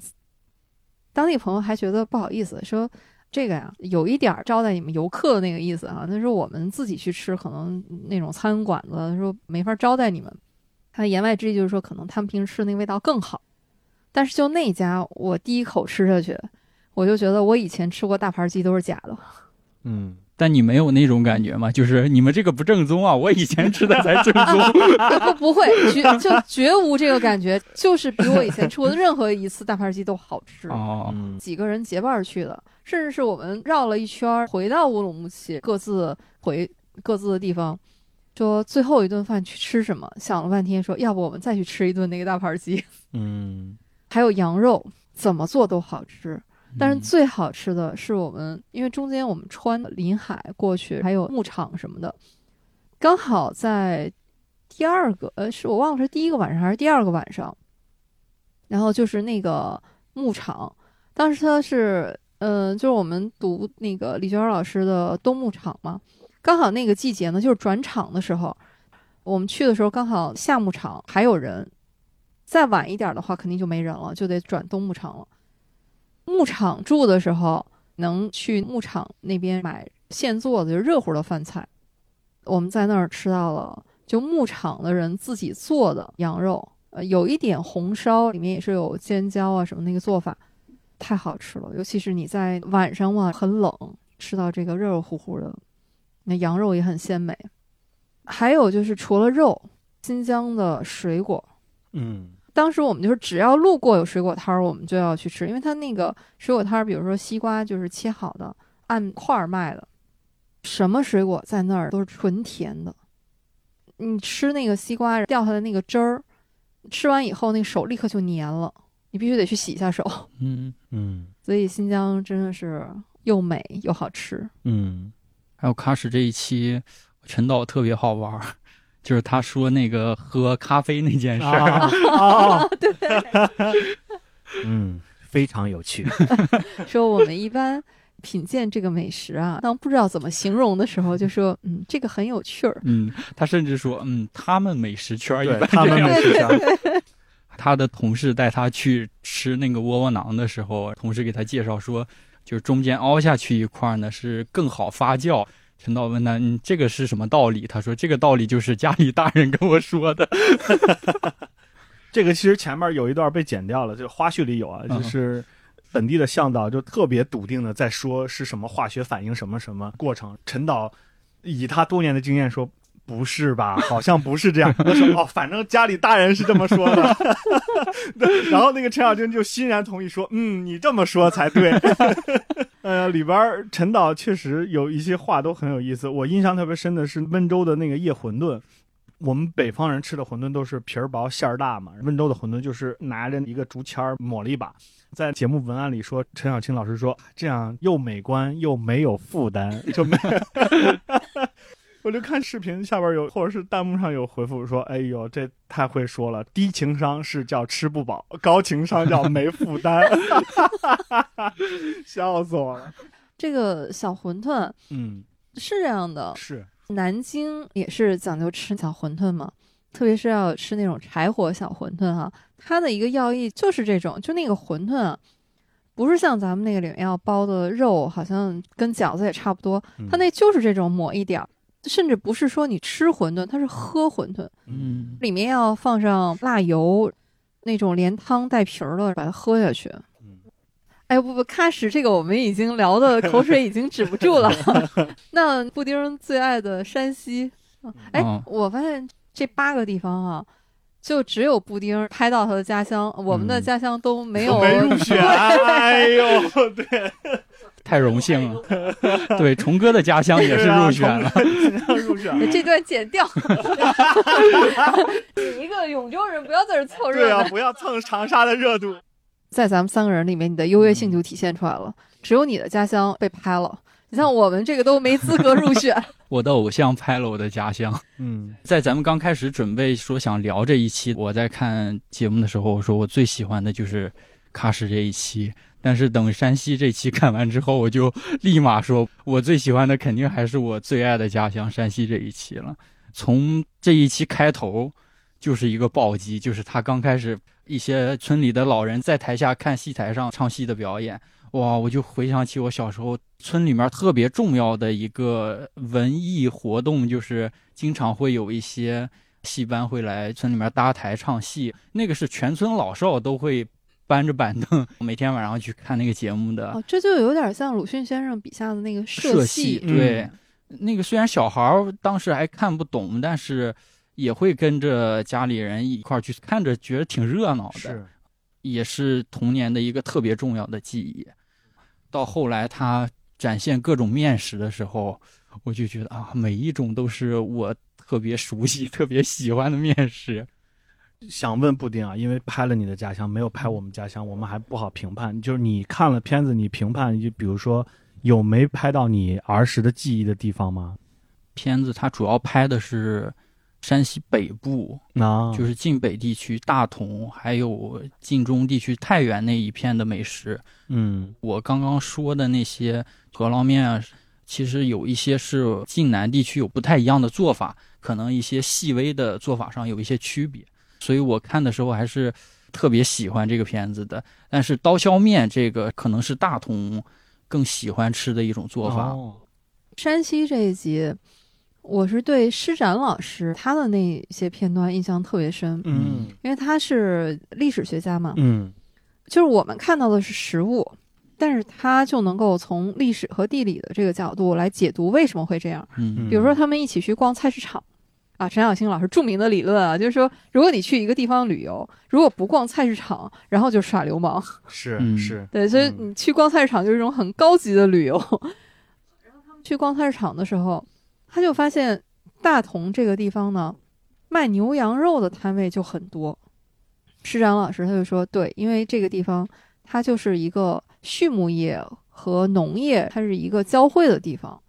当地朋友还觉得不好意思，说这个呀有一点招待你们游客的那个意思啊。他说我们自己去吃，可能那种餐馆子说没法招待你们。他的言外之意就是说，可能他们平时吃的那个味道更好。但是就那家，我第一口吃下去，我就觉得我以前吃过大盘鸡都是假的。嗯，但你没有那种感觉吗？就是你们这个不正宗啊！我以前吃的才正宗。不不会，绝 就绝无这个感觉，就是比我以前吃过的任何一次大盘鸡都好吃。哦，几个人结伴去的，甚至是我们绕了一圈回到乌鲁木齐，各自回各自的地方。说最后一顿饭去吃什么？想了半天，说要不我们再去吃一顿那个大盘鸡。嗯，还有羊肉，怎么做都好吃。但是最好吃的是我们，因为中间我们穿临海过去，还有牧场什么的，刚好在第二个，呃，是我忘了是第一个晚上还是第二个晚上。然后就是那个牧场，当时他是，嗯，就是我们读那个李娟老师的冬牧场嘛。刚好那个季节呢，就是转场的时候，我们去的时候刚好夏牧场还有人，再晚一点的话肯定就没人了，就得转冬牧场了。牧场住的时候能去牧场那边买现做的就热乎的饭菜，我们在那儿吃到了就牧场的人自己做的羊肉，呃，有一点红烧，里面也是有尖椒啊什么那个做法，太好吃了。尤其是你在晚上嘛很冷，吃到这个热热乎乎的。那羊肉也很鲜美，还有就是除了肉，新疆的水果，嗯，当时我们就是只要路过有水果摊儿，我们就要去吃，因为它那个水果摊儿，比如说西瓜就是切好的，按块儿卖的，什么水果在那儿都是纯甜的，你吃那个西瓜掉下来那个汁儿，吃完以后那手立刻就黏了，你必须得去洗一下手。嗯嗯，所以新疆真的是又美又好吃。嗯。还有喀什这一期，陈导特别好玩儿，就是他说那个喝咖啡那件事儿，啊 对，嗯，非常有趣。说我们一般品鉴这个美食啊，当不知道怎么形容的时候，就说嗯，这个很有趣儿。嗯，他甚至说，嗯，他们美食圈儿一般他们美食家，他的同事带他去吃那个窝窝囊的时候，同事给他介绍说，就是中间凹下去一块儿呢是更好发酵。陈导问他：“你，这个是什么道理？”他说：“这个道理就是家里大人跟我说的。这个其实前面有一段被剪掉了，就花絮里有啊，嗯就是本地的向导就特别笃定的在说是什么化学反应什么什么过程。陈导以他多年的经验说。不是吧？好像不是这样。他说：“哦，反正家里大人是这么说的。对”然后那个陈小军就欣然同意说：“嗯，你这么说才对。”呃，里边陈导确实有一些话都很有意思。我印象特别深的是温州的那个叶馄饨，我们北方人吃的馄饨都是皮儿薄馅儿大嘛，温州的馄饨就是拿着一个竹签儿抹了一把。在节目文案里说，陈小青老师说这样又美观又没有负担，就没。我就看视频下边有，或者是弹幕上有回复说：“哎呦，这太会说了，低情商是叫吃不饱，高情商叫没负担。”笑死我了。这个小馄饨嗯，是这样的，是，南京也是讲究吃小馄饨嘛，特别是要吃那种柴火小馄饨哈、它的一个要义就是这种，就那个馄饨啊，不是像咱们那个里面要包的肉，好像跟饺子也差不多，嗯它那就是这种抹一点儿，甚至不是说你吃馄饨，它是喝馄饨，”嗯，里面要放上辣油，那种连汤带皮儿的把它喝下去。嗯哎不不，喀什这个我们已经聊的口水已经止不住了。那布丁最爱的山西，哎，哦我发现这八个地方啊，就只有布丁拍到他的家乡，我们的嗯家乡都没有、没入选。哎呦，对，太荣幸了。对，虫哥的家乡也是入选了。了，入选了。这段剪掉。你一个永州人，不要在这儿凑对啊，热闹。不要蹭长沙的热度。在咱们三个人里面，你的优越性就体现出来了。只有你的家乡被拍了，你像我们这个都没资格入选。我的偶像拍了我的家乡。嗯在咱们刚开始准备说想聊这一期，我在看节目的时候，我说我最喜欢的就是喀什这一期。但是等山西这期看完之后，我就立马说，我最喜欢的肯定还是我最爱的家乡山西这一期了。从这一期开头就是一个暴击，就是他刚开始一些村里的老人在台下看戏台上唱戏的表演，哇，我就回想起我小时候村里面特别重要的一个文艺活动，就是经常会有一些戏班会来村里面搭台唱戏，那个是全村老少都会搬着板凳，每天晚上去看那个节目的。哦，这就有点像鲁迅先生笔下的那个社戏。嗯对，那个虽然小孩儿当时还看不懂，但是也会跟着家里人一块儿去看着，觉得挺热闹的，是，也是童年的一个特别重要的记忆。到后来他展现各种面食的时候，我就觉得啊，每一种都是我特别熟悉、特别喜欢的面食。想问布丁啊，因为拍了你的家乡，没有拍我们家乡，我们还不好评判。就是你看了片子，你评判，就比如说有没拍到你儿时的记忆的地方吗？片子它主要拍的是山西北部，啊，就是晋北地区大同，还有晋中地区太原那一片的美食。嗯我刚刚说的那些饸饹面啊，其实有一些是晋南地区有不太一样的做法，可能一些细微的做法上有一些区别。所以我看的时候还是特别喜欢这个片子的。但是刀削面这个可能是大同更喜欢吃的一种做法。哦山西这一集，我是对施展老师他的那些片段印象特别深，嗯因为他是历史学家嘛，嗯就是我们看到的是实物，但是他就能够从历史和地理的这个角度来解读为什么会这样。嗯比如说，他们一起去逛菜市场。啊，陈小青老师著名的理论啊，就是说，如果你去一个地方旅游，如果不逛菜市场，然后就耍流氓。是嗯是，对，所以嗯你去逛菜市场就是一种很高级的旅游。然后他们去逛菜市场的时候，他就发现大同这个地方呢，卖牛羊肉的摊位就很多。施展老师他就说，对，因为这个地方它就是一个畜牧业和农业，它是一个交汇的地方。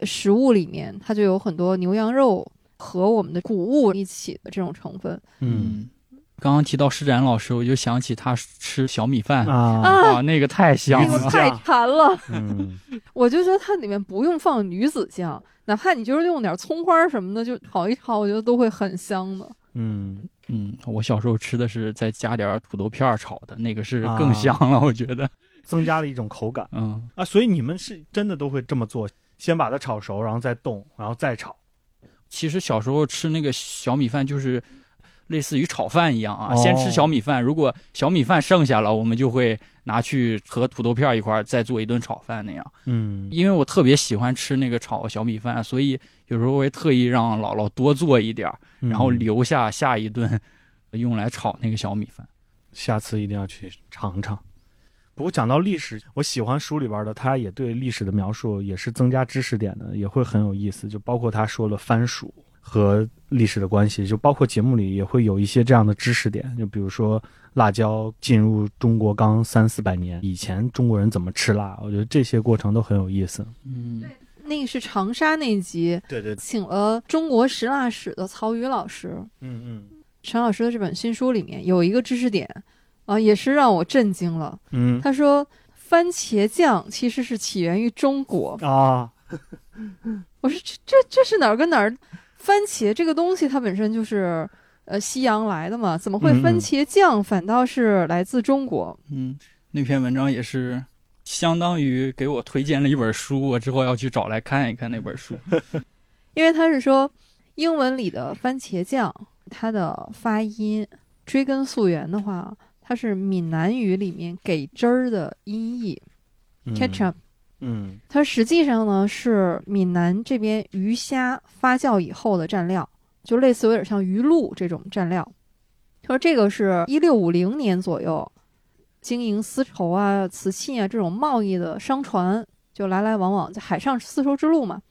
食物里面它就有很多牛羊肉和我们的谷物一起的这种成分嗯刚刚提到施展老师，我就想起他吃小米饭，啊，啊哇，，那个太香了。那个太馋了。嗯我就觉得它里面不用放鱼子酱，哪怕你就是用点葱花什么的，就炒一炒，我觉得都会很香的。嗯，嗯，我小时候吃的是再加点土豆片儿炒的，那个是啊更香了，我觉得。增加了一种口感嗯，啊，所以你们是真的都会这么做，先把它炒熟，然后再冻，然后再炒。其实小时候吃那个小米饭就是类似于炒饭一样啊，哦先吃小米饭，如果小米饭剩下了，我们就会拿去和土豆片儿一块儿再做一顿炒饭那样。嗯因为我特别喜欢吃那个炒小米饭，所以有时候会特意让姥姥多做一点儿，然后嗯留下下一顿 用来炒那个小米饭。下次一定要去尝尝。不过讲到历史，我喜欢书里边的，他也对历史的描述也是增加知识点的，也会很有意思。就包括他说了番薯和历史的关系，就包括节目里也会有一些这样的知识点，就比如说辣椒进入中国刚三四百年，以前中国人怎么吃辣，我觉得这些过程都很有意思。嗯，那个是长沙那集，对对，请了中国食辣史的曹禺老师，嗯嗯陈老师的这本新书里面有一个知识点，啊、也是让我震惊了。嗯他说，番茄酱其实是起源于中国。啊，我说这这这是哪儿跟哪儿？番茄这个东西它本身就是呃西洋来的嘛，怎么会番茄酱反倒是来自中国？嗯，那篇文章也是相当于给我推荐了一本书，我之后要去找来看一看那本书。因为他是说英文里的番茄酱，它的发音追根溯源的话，它是闽南语里面给汁儿的音译嗯 ketchup。嗯它实际上呢是闽南这边鱼虾发酵以后的蘸料，就类似有点像鱼露这种蘸料。他说这个是一六五零年左右，经营丝绸啊、瓷器啊这种贸易的商船就来来往往，在海上丝绸之路嘛。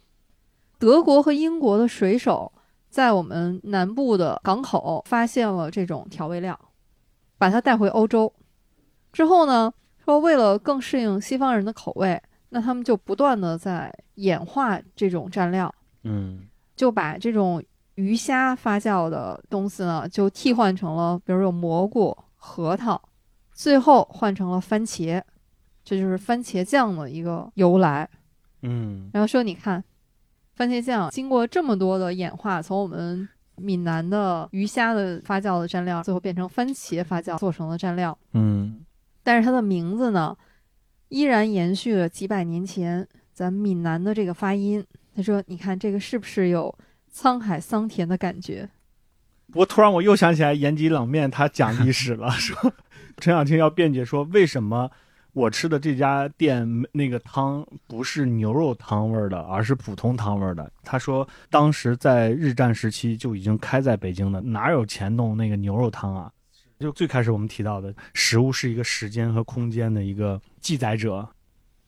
德国和英国的水手在我们南部的港口发现了这种调味料，把它带回欧洲。之后呢，说为了更适应西方人的口味，那他们就不断的在演化这种蘸料，嗯就把这种鱼虾发酵的东西呢，就替换成了，比如有蘑菇、核桃，最后换成了番茄，这就是番茄酱的一个由来。嗯然后说，你看，番茄酱经过这么多的演化，从我们闽南的鱼虾的发酵的蘸料，最后变成番茄发酵做成了蘸料，嗯但是它的名字呢，依然延续了几百年前咱闽南的这个发音。他说：“你看这个是不是有沧海桑田的感觉？不过突然我又想起来延吉冷面，他讲历史了，说陈小青要辩解说为什么我吃的这家店那个汤不是牛肉汤味儿的，而是普通汤味儿的。他说当时在日战时期就已经开在北京的，哪有钱弄那个牛肉汤啊？就最开始我们提到的，食物是一个时间和空间的一个记载者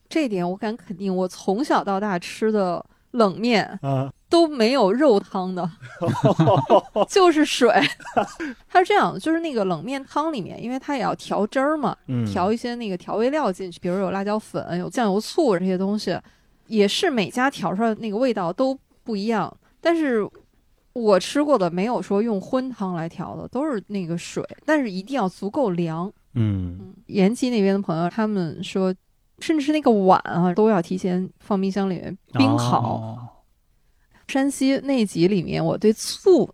这一点我敢肯定，我从小到大吃的冷面啊，都没有肉汤的，就是水。它是这样的，就是那个冷面汤里面，因为它也要调汁儿嘛，嗯，调一些那个调味料进去，比如有辣椒粉、有酱油、醋这些东西，也是每家调出来的那个味道都不一样。但是我吃过的没有说用荤汤来调的，都是那个水，但是一定要足够凉。嗯嗯，延吉那边的朋友他们说，甚至是那个碗啊，都要提前放冰箱里面冰好。哦，山西那集里面，我对醋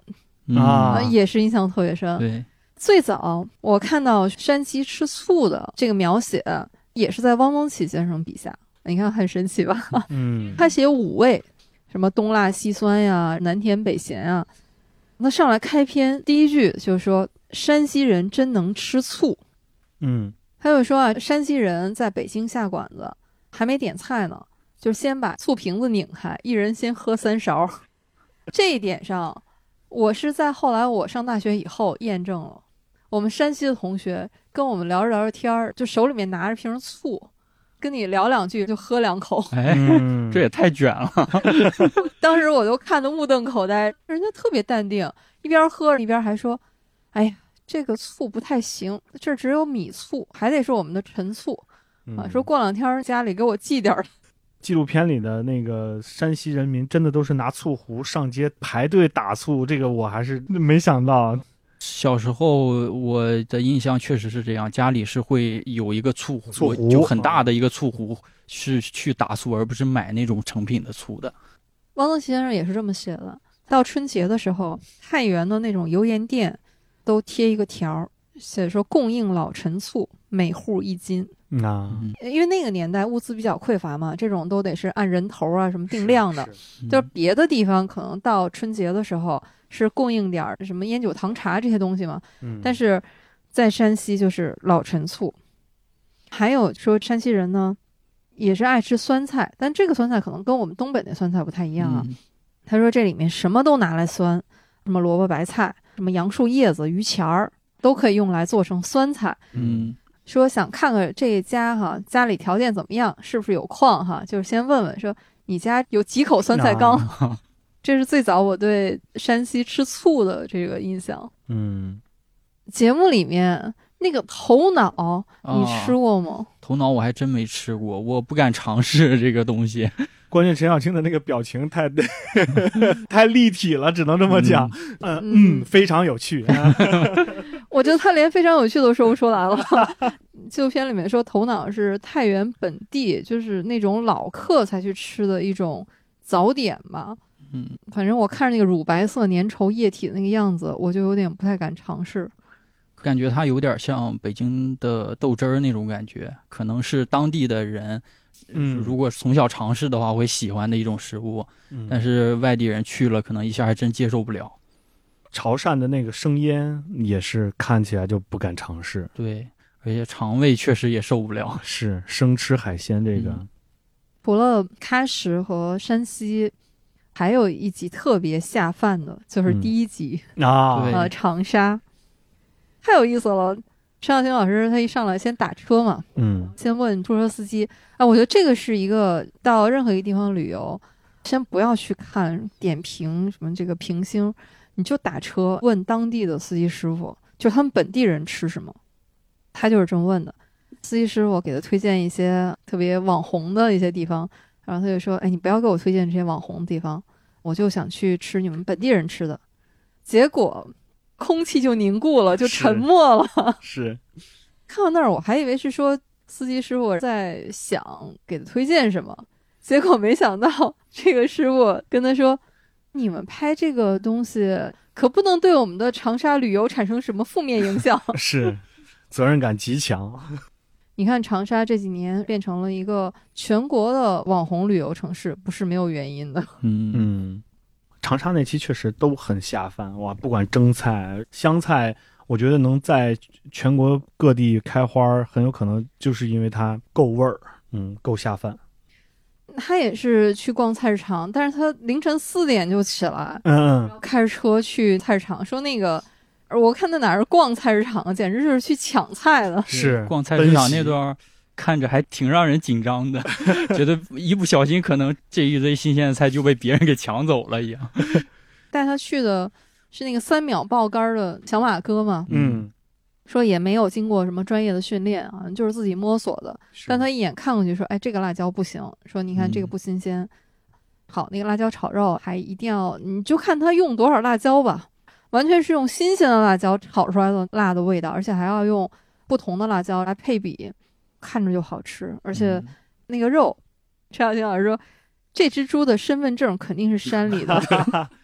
嗯啊呃也是印象特别深。对，最早我看到山西吃醋的这个描写，也是在汪曾祺先生笔下。你看很神奇吧？嗯，他写五味，什么东辣西酸呀，南甜北咸啊。那上来开篇第一句就是说山西人真能吃醋。嗯他就说啊，山西人在北京下馆子，还没点菜呢，就先把醋瓶子拧开，一人先喝三勺。这一点上，我是在后来我上大学以后验证了。我们山西的同学跟我们聊着聊着天儿，就手里面拿着瓶醋，跟你聊两句就喝两口。哎，嗯，这也太卷了。当时我都看得目瞪口呆，人家特别淡定，一边喝一边还说：“哎呀，这个醋不太行，这只有米醋，还得是我们的陈醋。”啊，嗯说过两天家里给我寄点儿。纪录片里的那个山西人民真的都是拿醋壶上街排队打醋，这个我还是没想到。小时候我的印象确实是这样，家里是会有一个醋壶，醋壶就很大的一个醋壶，是去打醋，而不是买那种成品的醋的。汪曾祺先生也是这么写的。到春节的时候，太原的那种油盐店都贴一个条儿，写说供应老陈醋，每户一斤。啊，嗯，因为那个年代物资比较匮乏嘛，这种都得是按人头啊什么定量的。是就是别的地方可能到春节的时候是供应点儿什么烟酒糖茶这些东西嘛，嗯，但是在山西就是老陈醋。还有说山西人呢也是爱吃酸菜，但这个酸菜可能跟我们东北那酸菜不太一样啊。嗯他说这里面什么都拿来酸，什么萝卜白菜、什么杨树叶子、榆钱儿都可以用来做成酸菜。嗯说想看看这家哈家里条件怎么样，是不是有矿哈，就是先问问说你家有几口酸菜缸。啊 这是最早我对山西吃醋的这个印象。嗯，节目里面那个头脑，你啊吃过吗？头脑我还真没吃过，我不敢尝试这个东西。关键陈小青的那个表情太 太立体了，只能这么讲。嗯嗯，非常有趣。我觉得他连非常有趣都说不出来了。纪录片里面说，头脑是太原本地就是那种老客才去吃的一种早点吧。嗯，反正我看着那个乳白色粘稠液体的那个样子，我就有点不太敢尝试。感觉它有点像北京的豆汁儿那种感觉，可能是当地的人，嗯如果从小尝试的话会喜欢的一种食物，嗯但是外地人去了，可能一下还真接受不了。潮汕的那个生腌也是看起来就不敢尝试。对，而且肠胃确实也受不了。是生吃海鲜这个，嗯除了喀什和山西，还有一集特别下饭的，就是第一集。啊，呃，长沙太有意思了。陈小青老师他一上来先打车嘛，嗯先问出租车司机，啊，我觉得这个是一个到任何一个地方旅游，先不要去看点评什么这个评星，你就打车问当地的司机师傅，就他们本地人吃什么，他就是这么问的。司机师傅给他推荐一些特别网红的一些地方，然后他就说：“哎，你不要给我推荐这些网红的地方，我就想去吃你们本地人吃的。”结果空气就凝固了，就沉默了。是 看到那儿，我还以为是说司机师傅在想给他推荐什么，结果没想到这个师傅跟他说：“你们拍这个东西可不能对我们的长沙旅游产生什么负面影响。是，责任感极强。”你看长沙这几年变成了一个全国的网红旅游城市，不是没有原因的。嗯嗯，长沙那期确实都很下饭哇，不管蒸菜、湘菜，我觉得能在全国各地开花儿，很有可能就是因为它够味儿，嗯，够下饭。他也是去逛菜市场，但是他凌晨四点就起来，嗯嗯，开着车去菜市场，说那个，我看他哪是逛菜市场，简直就是去抢菜的。是逛菜市场那段儿看着还挺让人紧张的，觉得一不小心可能这一堆新鲜的菜就被别人给抢走了一样。带他去的是那个三秒爆肝儿的小马哥嘛，嗯，说也没有经过什么专业的训练啊，就是自己摸索的。但他一眼看过去说：“哎，这个辣椒不行。”说：“你看这个嗯不新鲜。好，那个辣椒炒肉还一定要，你就看他用多少辣椒吧，完全是用新鲜的辣椒炒出来的辣的味道，而且还要用不同的辣椒来配比，看着就好吃。而且嗯那个肉，陈小青老师说，这只猪的身份证肯定是山里的。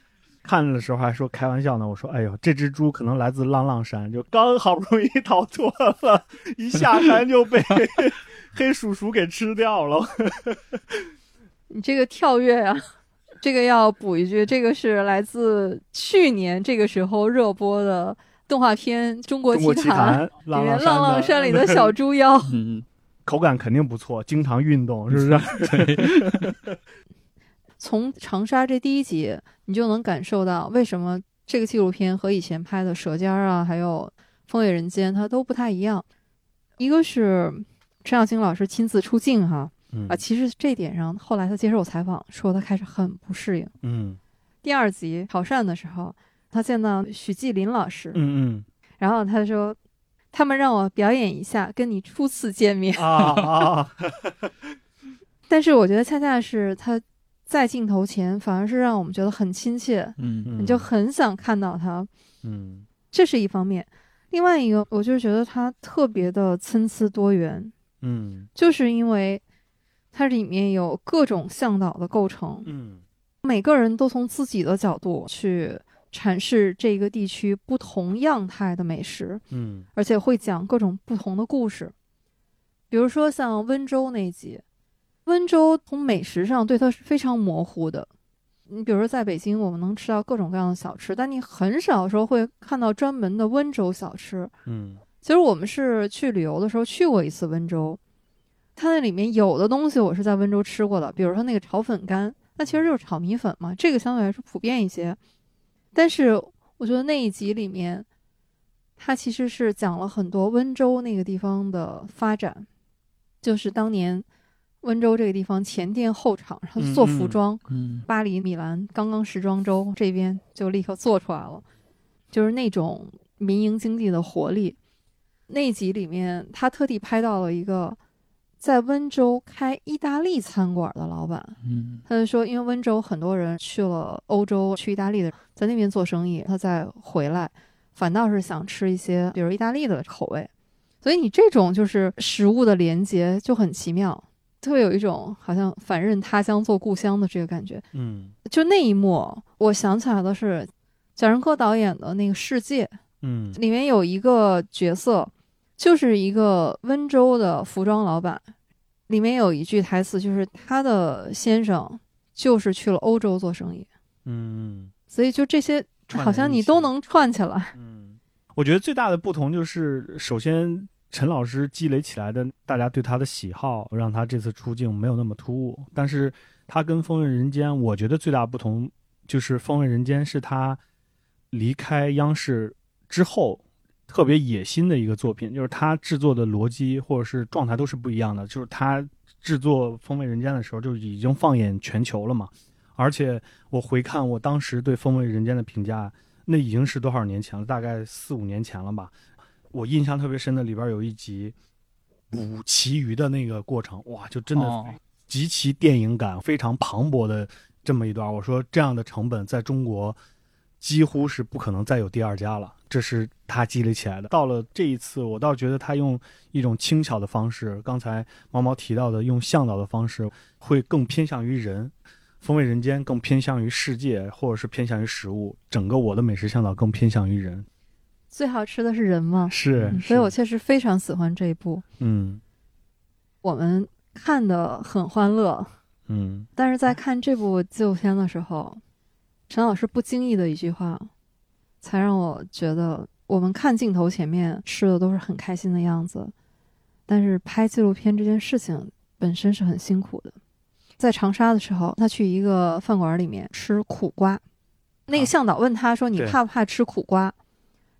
看的时候还说开玩笑呢，我说：“哎呦，这只猪可能来自浪浪山，就刚好不容易逃脱了，一下山就被 黑鼠鼠给吃掉了。你这个跳跃呀、这个要补一句，这个是来自去年这个时候热播的动画片《中国奇奇谭》，里面浪浪山里的 小猪妖。嗯，口感肯定不错，经常运动，是不是？从长沙这第一集，你就能感受到为什么这个纪录片和以前拍的《舌尖》啊，还有《风月人间》它都不太一样。一个是陈小青老师亲自出镜哈嗯啊，其实这点上后来他接受采访说他开始很不适应。嗯第二集潮汕的时候，他见到许继林老师，嗯嗯然后他说他们让我表演一下跟你初次见面嗯，啊啊，但是我觉得恰恰是他在镜头前，反而是让我们觉得很亲切，嗯嗯你就很想看到他。嗯这是一方面，另外一个，我就觉得他特别的参差多元，嗯就是因为它里面有各种向导的构成，嗯每个人都从自己的角度去阐释这个地区不同样态的美食，嗯而且会讲各种不同的故事。比如说像温州那一集，温州从美食上对它是非常模糊的。你比如说在北京，我们能吃到各种各样的小吃，但你很少说会看到专门的温州小吃。嗯其实我们是去旅游的时候去过一次温州，它那里面有的东西我是在温州吃过的，比如说那个炒粉干，那其实就是炒米粉嘛，这个相对来说普遍一些。但是我觉得那一集里面，它其实是讲了很多温州那个地方的发展，就是当年温州这个地方前店后厂，然后做服装，嗯巴黎、米兰刚刚时装周这边就立刻做出来了，就是那种民营经济的活力。那集里面，他特地拍到了一个在温州开意大利餐馆的老板，嗯他就说，因为温州很多人去了欧洲、去意大利的，在那边做生意，他再回来，反倒是想吃一些比如意大利的口味。所以你这种就是食物的连接就很奇妙，就会有一种好像反认他乡做故乡的这个感觉。嗯就那一幕，我想起来的是贾樟柯导演的那个《世界》，嗯里面有一个角色，就是一个温州的服装老板。里面有一句台词，就是他的先生就是去了欧洲做生意，嗯所以就这些好像你都能串起来。嗯，我觉得最大的不同就是，首先陈老师积累起来的大家对他的喜好，让他这次出镜没有那么突兀。但是他跟《风味人间》，我觉得最大不同就是《风味人间》是他离开央视之后特别野心的一个作品，就是他制作的逻辑或者是状态都是不一样的。就是他制作《风味人间》的时候，就已经放眼全球了嘛。而且我回看我当时对《风味人间》的评价，那已经是多少年前了？大概四五年前了吧。我印象特别深的里边有一集捕旗鱼的那个过程，哇，就真的哦极其电影感，非常磅礴的这么一段。我说这样的成本在中国几乎是不可能再有第二家了，这是他积累起来的。到了这一次，我倒觉得他用一种轻巧的方式，刚才毛毛提到的用向导的方式，会更偏向于人。风味人间更偏向于世界，或者是偏向于食物。整个我的美食向导更偏向于人。最好吃的是人吗，是，嗯所以我确实非常喜欢这一部。嗯我们看的很欢乐，嗯但是在看这部纪录片的时候，陈老师不经意的一句话，才让我觉得我们看镜头前面吃的都是很开心的样子，但是拍纪录片这件事情本身是很辛苦的。在长沙的时候，他去一个饭馆里面吃苦瓜，那个啊向导问他说：“你怕不怕吃苦瓜？”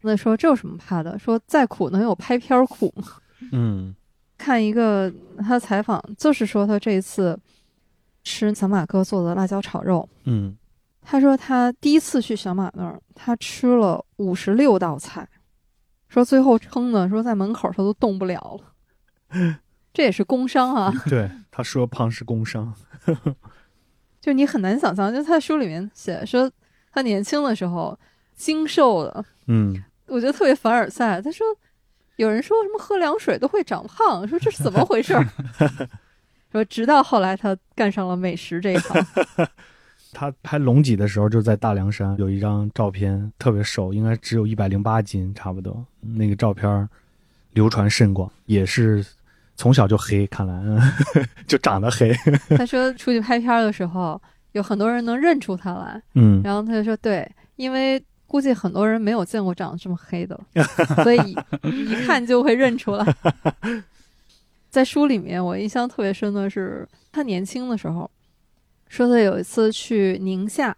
那说这有什么怕的？说再苦能有拍片儿苦吗？嗯看一个他的采访，就是说他这一次吃小马哥做的辣椒炒肉，嗯他说他第一次去小马那儿，他吃了五十六道菜，说最后撑的说在门口他都动不了了，这也是工伤啊，对，他说胖是工伤。就你很难想象，就他书里面写说他年轻的时候精瘦的，嗯我觉得特别凡尔赛。他说有人说什么喝凉水都会长胖，说这是怎么回事儿？说直到后来他干上了美食这一行。他拍《龙脊》的时候就在大凉山，有一张照片特别瘦，应该只有一百零八斤差不多。那个照片流传甚广，也是从小就黑，看来嗯 就长得黑。他说出去拍片的时候，有很多人能认出他来，嗯然后他就说对，因为估计很多人没有见过长得这么黑的，所以一看就会认出来。在书里面，我印象特别深的是他年轻的时候，说他有一次去宁夏，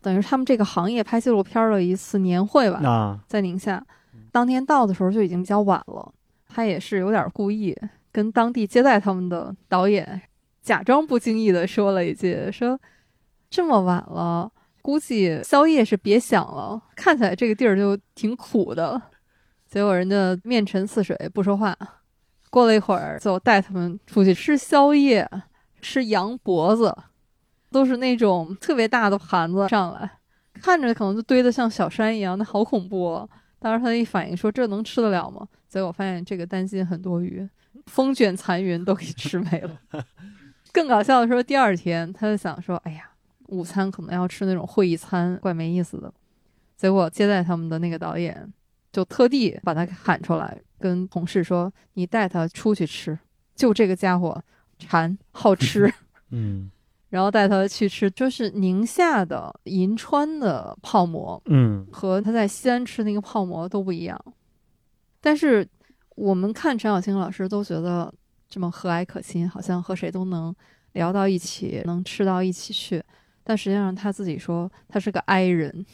等于他们这个行业拍纪录片儿的一次年会吧，啊在宁夏。当天到的时候就已经比较晚了，他也是有点故意跟当地接待他们的导演假装不经意的说了一句：“说这么晚了，估计宵夜是别想了，看起来这个地儿就挺苦的。”结果人家面沉似水，不说话。过了一会儿，就带他们出去吃宵夜，吃羊脖子，都是那种特别大的盘子上来，看着可能就堆得像小山一样，那好恐怖、当时他一反应说：“这能吃得了吗？”结果发现这个担心很多余，风卷残云都给吃没了。更搞笑的说，第二天他就想说：“哎呀，午餐可能要吃那种会议餐，怪没意思的。”结果接待他们的那个导演就特地把他喊出来，跟同事说：“你带他出去吃，就这个家伙馋好吃。”嗯 然后带他去吃，就是宁夏的银川的泡馍，嗯和他在西安吃那个泡馍都不一样。但是我们看陈小青老师都觉得这么和蔼可亲，好像和谁都能聊到一起，能吃到一起去。但实际上他自己说他是个 i 人，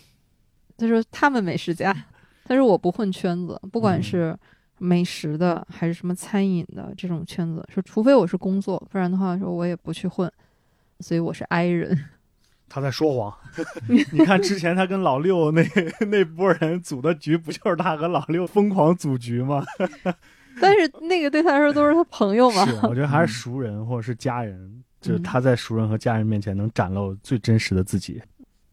他说他们美食家，他说我不混圈子，不管是美食的还是什么餐饮的这种圈子，说除非我是工作，不然的话说我也不去混。所以我是 i 人，他在说谎。你看之前他跟老六那那波人组的局，不就是他和老六疯狂组局吗？但是那个对他来说都是他朋友嘛。是，我觉得还是熟人或者是家人，就是他在熟人和家人面前能展露最真实的自己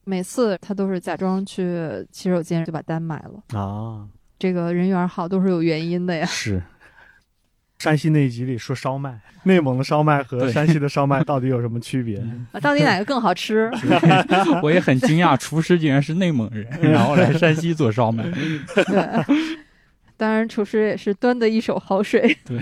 每次他都是假装去洗手间就把单买了，啊。这个人缘好都是有原因的呀。是。山西那一集里说烧麦，内蒙的烧麦和山西的烧麦到底有什么区别？啊到底哪个更好吃？我也很惊讶，厨师竟然是内蒙人，然后来山西做烧麦。对，当然厨师也是端的一手好水。对，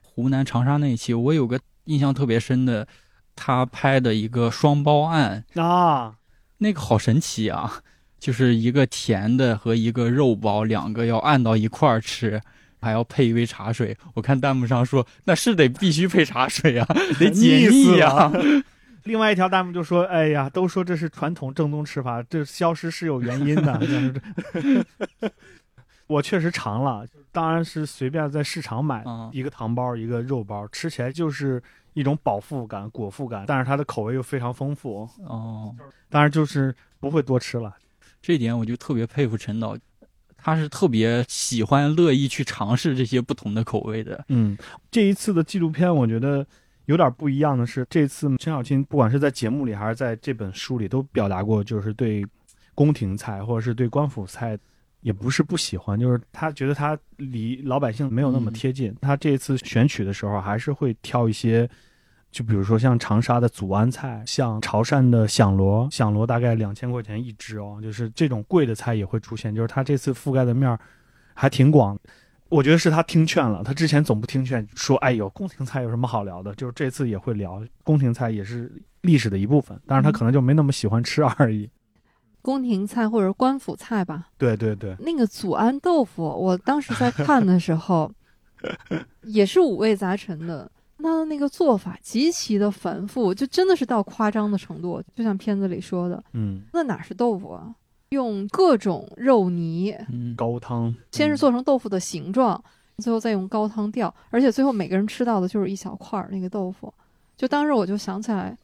湖南长沙那一期，我有个印象特别深的，他拍的一个双包案，啊，那个好神奇啊！就是一个甜的和一个肉包，两个要按到一块儿吃，还要配一杯茶水。我看弹幕上说，那是得必须配茶水啊，得解腻呀、另外一条弹幕就说：“哎呀，都说这是传统正宗吃法，这消失是有原因的。” 我确实尝了，当然是随便在市场买嗯一个糖包，一个肉包，吃起来就是一种饱腹感、果腹感，但是它的口味又非常丰富，哦，当然就是不会多吃了。这一点我就特别佩服陈导，他是特别喜欢、乐意去尝试这些不同的口味的。嗯，这一次的纪录片，我觉得有点不一样的是，这次陈小青不管是在节目里还是在这本书里，都表达过，就是对宫廷菜或者是对官府菜，也不是不喜欢，就是他觉得他离老百姓没有那么贴近。他这次选取的时候，还是会挑一些。就比如说像长沙的祖安菜，像潮汕的响螺，响螺大概两千块钱一只哦，就是这种贵的菜也会出现。就是他这次覆盖的面儿还挺广，我觉得是他听劝了，他之前总不听劝，说哎呦宫廷菜有什么好聊的，就是这次也会聊宫廷菜，也是历史的一部分，但是他可能就没那么喜欢吃而已。宫廷菜或者官府菜吧，对对对，那个祖安豆腐，我当时在看的时候，也是五味杂陈的。它的那个做法极其的繁复，就真的是到夸张的程度。就像片子里说的，嗯，那哪是豆腐啊？用各种肉泥，嗯，高汤先是做成豆腐的形状，最后再用高汤吊，而且最后每个人吃到的就是一小块儿那个豆腐。就当时我就想起来，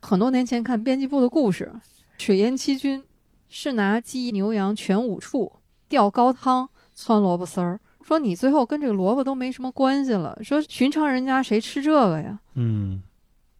很多年前看编辑部的故事，雪烟七军是拿鸡、牛羊全五处吊高汤汆萝卜丝儿，说你最后跟这个萝卜都没什么关系了，说寻常人家谁吃这个呀？嗯。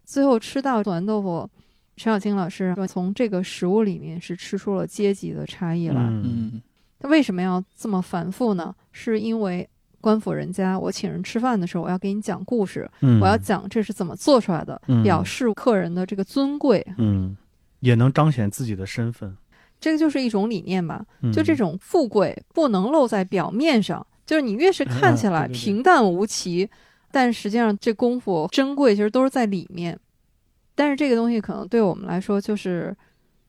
最后吃到短豆腐，陈小青老师说从这个食物里面是吃出了阶级的差异来。嗯。嗯，他为什么要这么反复呢？是因为官府人家，我请人吃饭的时候，我要给你讲故事，嗯，我要讲这是怎么做出来的，嗯。表示客人的这个尊贵，嗯，也能彰显自己的身份。这个就是一种理念吧。嗯就这种富贵不能露在表面上，就是你越是看起来 平淡无奇，但实际上这功夫珍贵其实都是在里面。但是这个东西可能对我们来说就是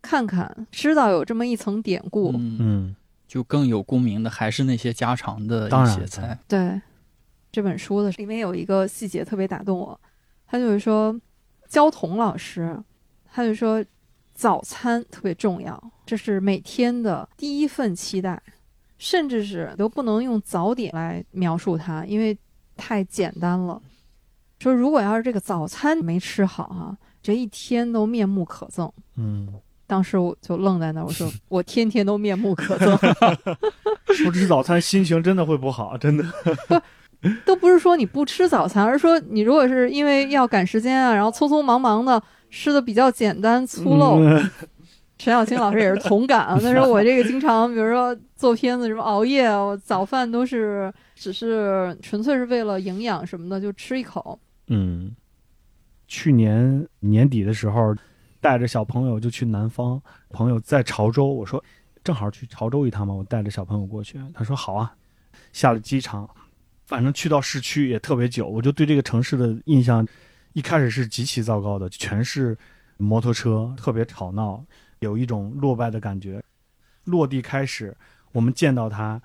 看看，知道有这么一层典故，嗯，嗯就更有共鸣的还是那些家常的一些菜。对，这本书的里面有一个细节特别打动我，他就是说，焦桐老师，他就说早餐特别重要，这是每天的第一份期待，甚至是都不能用早点来描述它，因为太简单了。说如果要是这个早餐没吃好啊，这一天都面目可憎。嗯，当时我就愣在那儿，我说我天天都面目可憎。不吃早餐心情真的会不好，真的。不都不是说你不吃早餐，而是说你如果是因为要赶时间啊，然后匆匆忙忙的吃的比较简单粗陋。嗯 陈小青老师也是同感啊。他说我这个经常，比如说做片子什么熬夜，我早饭都是只是纯粹是为了营养什么的，就吃一口。嗯，去年年底的时候，带着小朋友就去南方，朋友在潮州，我说正好去潮州一趟嘛，我带着小朋友过去，他说好啊。下了机场，反正去到市区也特别久，我就对这个城市的印象，一开始是极其糟糕的，全是摩托车，特别吵闹，有一种落败的感觉。落地开始，我们见到他，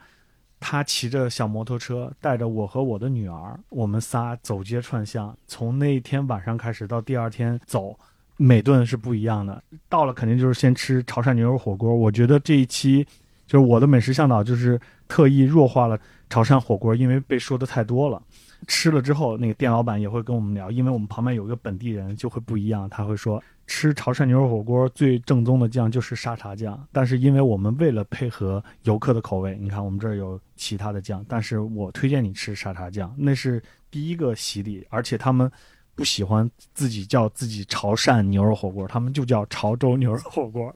他骑着小摩托车，带着我和我的女儿，我们仨走街串巷。从那一天晚上开始到第二天走，每顿是不一样的。到了肯定就是先吃潮汕牛肉火锅。我觉得这一期就是我的美食向导，就是特意弱化了潮汕火锅，因为被说的太多了。吃了之后，那个店老板也会跟我们聊，因为我们旁边有一个本地人，就会不一样。他会说，吃潮汕牛肉火锅最正宗的酱就是沙茶酱，但是因为我们为了配合游客的口味，你看我们这儿有其他的酱，但是我推荐你吃沙茶酱，那是第一个洗礼，而且他们不喜欢自己叫自己潮汕牛肉火锅，他们就叫潮州牛肉火锅。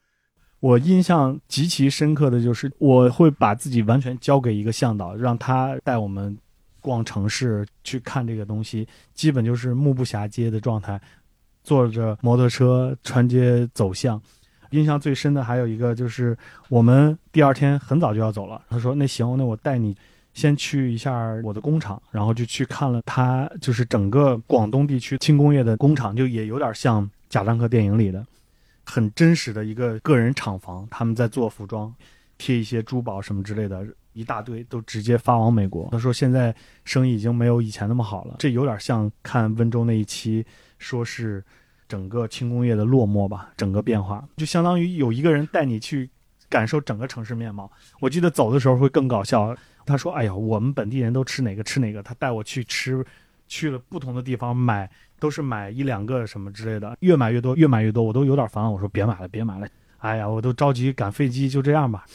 我印象极其深刻的就是，我会把自己完全交给一个向导，让他带我们逛城市去看这个东西，基本就是目不暇接的状态，坐着摩托车穿街走巷。印象最深的还有一个就是，我们第二天很早就要走了，他说：“那行，那我带你先去一下我的工厂，然后就去看了他就是整个广东地区轻工业的工厂，就也有点像贾樟柯电影里的。”很真实的一个个人厂房，他们在做服装，贴一些珠宝什么之类的，一大堆都直接发往美国。他说现在生意已经没有以前那么好了，这有点像看温州那一期，说是整个轻工业的落寞吧，整个变化，就相当于有一个人带你去感受整个城市面貌。我记得走的时候会更搞笑，他说：“哎呀，我们本地人都吃哪个吃哪个。”他带我去吃，去了不同的地方买。都是买一两个什么之类的，越买越多，越买越多，我都有点烦了。我说别买了，别买了。哎呀，我都着急赶飞机，就这样吧。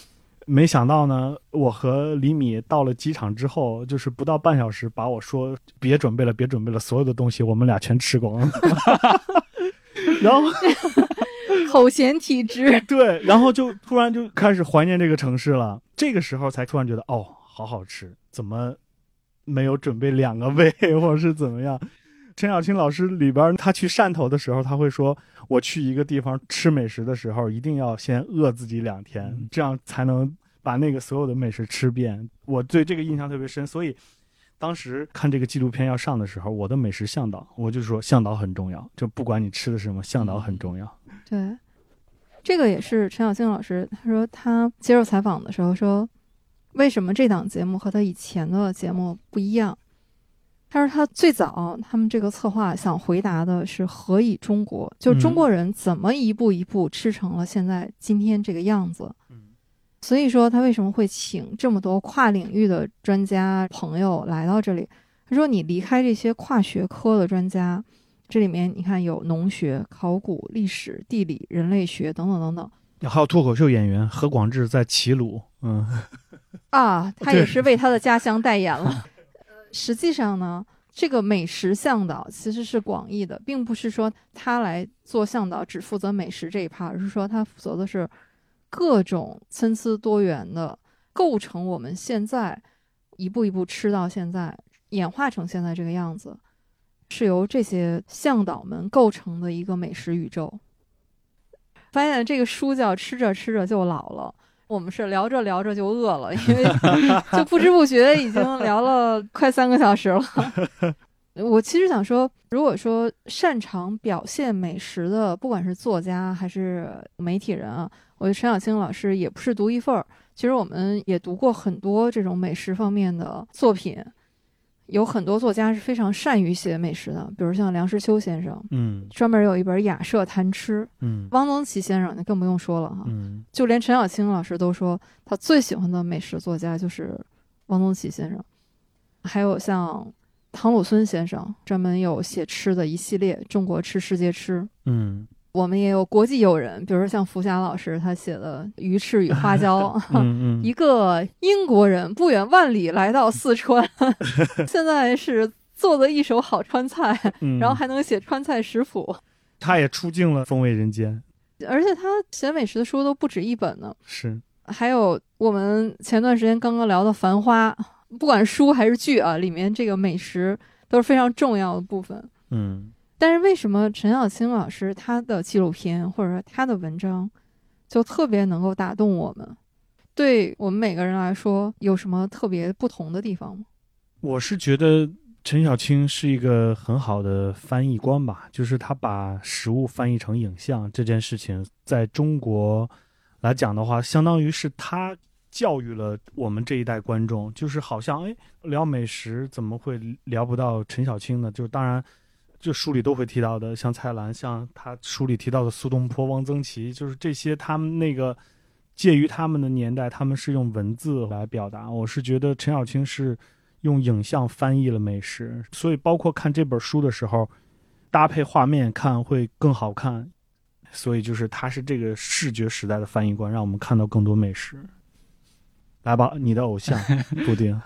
没想到呢，我和李米到了机场之后，就是不到半小时，把我说别准备了，别准备了，所有的东西我们俩全吃光了。然后 口嫌体直，对，然后就突然就开始怀念这个城市了。这个时候才突然觉得，哦，好好吃，怎么没有准备两个胃，或者是怎么样？陈小青老师里边，他去汕头的时候，他会说：“我去一个地方吃美食的时候，一定要先饿自己两天，这样才能把那个所有的美食吃遍。”我对这个印象特别深，所以当时看这个纪录片要上的时候，我的美食向导，我就说向导很重要，就不管你吃的是什么，向导很重要。对，这个也是陈小青老师，他说他接受采访的时候说，为什么这档节目和他以前的节目不一样？他说他最早他们这个策划想回答的是何以中国，就中国人怎么一步一步吃成了现在今天这个样子。所以说他为什么会请这么多跨领域的专家朋友来到这里？他说你离开这些跨学科的专家，这里面你看有农学、考古、历史、地理、人类学等等等等。还有脱口秀演员何广智在齐鲁，嗯，啊，他也是为他的家乡代言了。实际上呢，这个美食向导其实是广义的，并不是说他来做向导只负责美食这一趴，而是说他负责的是各种参差多元的构成我们现在一步一步吃到现在演化成现在这个样子，是由这些向导们构成的一个美食宇宙。发现这个书叫吃着吃着就老了。我们是聊着聊着就饿了，因为 就不知不觉已经聊了快三个小时了。我其实想说，如果说擅长表现美食的，不管是作家还是媒体人啊，我觉得陈小青老师也不是独一份儿。其实我们也读过很多这种美食方面的作品。有很多作家是非常善于写美食的，比如像梁实秋先生，嗯专门有一本《雅舍谈吃》。嗯汪曾祺先生那更不用说了哈，嗯就连陈小青老师都说他最喜欢的美食作家就是汪曾祺先生。还有像唐鲁孙先生，专门有写吃的一系列《中国吃世界吃》。嗯我们也有国际友人，比如说像福霞老师他写的《鱼翅与花椒 》嗯。一个英国人不远万里来到四川，现在是做的一手好川菜，嗯，然后还能写川菜食谱，他也出镜了《风味人间》，而且他写美食的书都不止一本呢。是。还有我们前段时间刚刚聊的《繁花》，不管书还是剧啊，里面这个美食都是非常重要的部分。嗯但是为什么陈小青老师他的纪录片或者说他的文章就特别能够打动我们？对我们每个人来说，有什么特别不同的地方吗？我是觉得陈小青是一个很好的翻译官吧，就是他把食物翻译成影像这件事情，在中国来讲的话，相当于是他教育了我们这一代观众，就是好像哎聊美食怎么会聊不到陈小青呢？就当然。就书里都会提到的，像蔡澜，像他书里提到的苏东坡、汪曾祺，就是这些他们那个介于他们的年代，他们是用文字来表达。我是觉得陈小青是用影像翻译了美食，所以包括看这本书的时候，搭配画面看会更好看。所以就是他是这个视觉时代的翻译官，让我们看到更多美食。来吧，你的偶像布丁，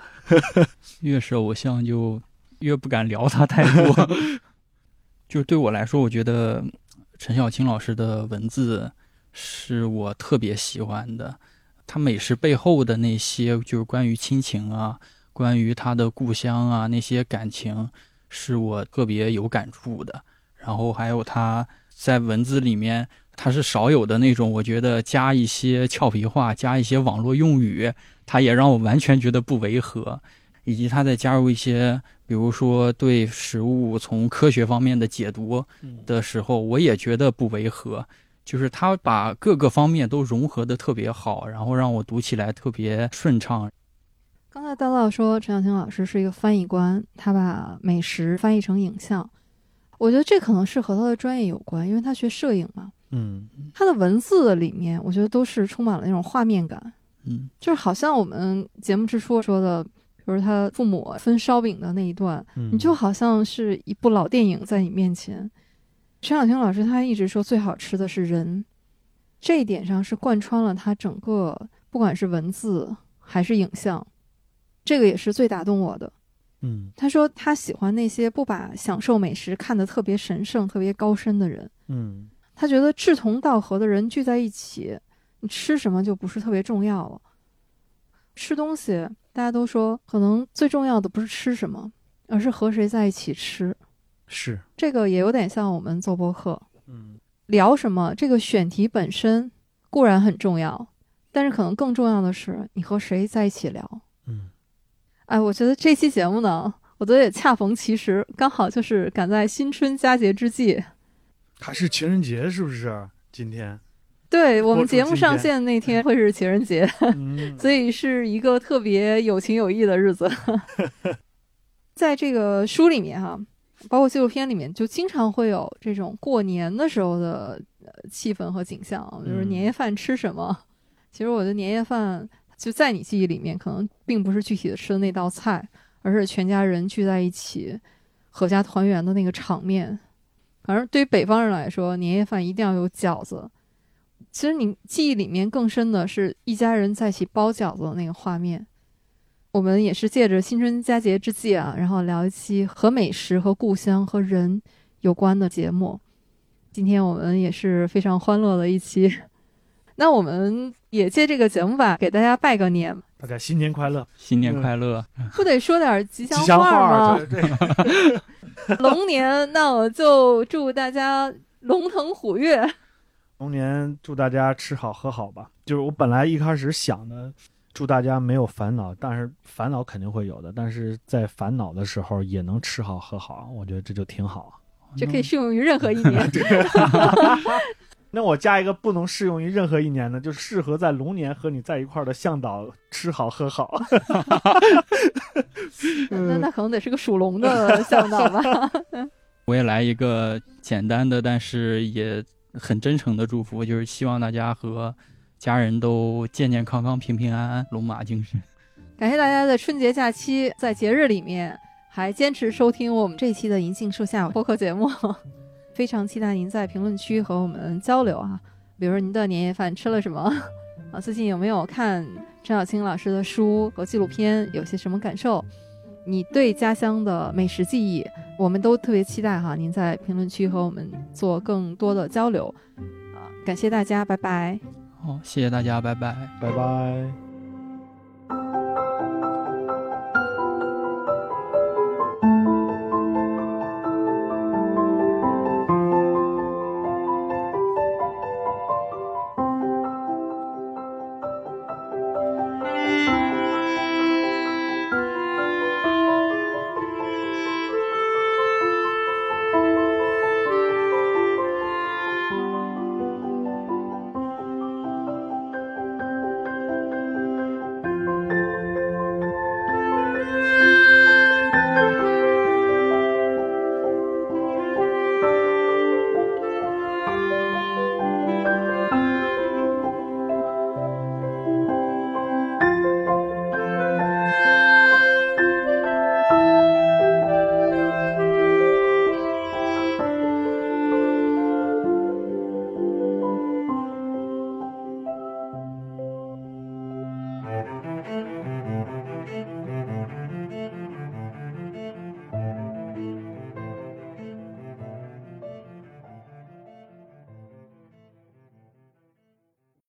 越是偶像就越不敢聊他太多。就是对我来说，我觉得陈小青老师的文字是我特别喜欢的。他美食背后的那些，就是关于亲情啊，关于他的故乡啊，那些感情，是我特别有感触的。然后还有他在文字里面，他是少有的那种，我觉得加一些俏皮话，加一些网络用语，他也让我完全觉得不违和。以及他在加入一些，比如说对食物从科学方面的解读的时候，我也觉得不违和。就是他把各个方面都融合的特别好，然后让我读起来特别顺畅。刚才叨叨说陈小青老师是一个翻译官，他把美食翻译成影像，我觉得这可能是和他的专业有关，因为他学摄影嘛。嗯，他的文字里面，我觉得都是充满了那种画面感，嗯，就是好像我们节目之初说的。就是他父母分烧饼的那一段，嗯你就好像是一部老电影在你面前。陈小青老师他一直说最好吃的是人，这一点上是贯穿了他整个，不管是文字还是影像，这个也是最打动我的。嗯他说他喜欢那些不把享受美食看得特别神圣、特别高深的人。嗯他觉得志同道合的人聚在一起，你吃什么就不是特别重要了。吃东西，大家都说可能最重要的不是吃什么，而是和谁在一起吃。是，这个也有点像我们做播客，嗯聊什么，这个选题本身固然很重要，但是可能更重要的是你和谁在一起聊。嗯哎，我觉得这期节目呢，我觉得也恰逢其时，刚好就是赶在新春佳节之际。还是情人节是不是？今天，对我们节目上线那天会是情人节，嗯所以是一个特别有情有义的日子。在这个书里面哈、包括纪录片里面，就经常会有这种过年的时候的呃气氛和景象，就是嗯年夜饭吃什么。其实我的年夜饭就在你记忆里面，可能并不是具体的吃的那道菜，而是全家人聚在一起，阖家团圆的那个场面。反正对于北方人来说，年夜饭一定要有饺子。其实你记忆里面更深的是一家人在一起包饺子的那个画面。我们也是借着新春佳节之际啊，然后聊一期和美食、和故乡、和人有关的节目。今天我们也是非常欢乐的一期。那我们也借这个节目吧，给大家拜个年，大家新年快乐，新年快乐！不得说点吉吉祥话话，吗？对 对，龙年，那我就祝大家龙腾虎跃。龙年祝大家吃好喝好吧。就是我本来一开始想的，祝大家没有烦恼，但是烦恼肯定会有的，但是在烦恼的时候也能吃好喝好，我觉得这就挺好。这可以适用于任何一年。那我加一个不能适用于任何一年的，就是适合在龙年和你在一块儿的向导吃好喝好。那那可能得是个属龙的向导吧。我也来一个简单的，但是也很真诚的祝福，就是希望大家和家人都健健康康、平平安安、龙马精神。感谢大家在春节假期，在节日里面还坚持收听我们这一期的银杏树下播客节目。非常期待您在评论区和我们交流啊，比如说您的年夜饭吃了什么啊，最近有没有看陈小青老师的书和纪录片，有些什么感受？你对家乡的美食记忆，我们都特别期待哈，您在评论区和我们做更多的交流啊，感谢大家，拜拜。好，谢谢大家，拜拜。拜拜。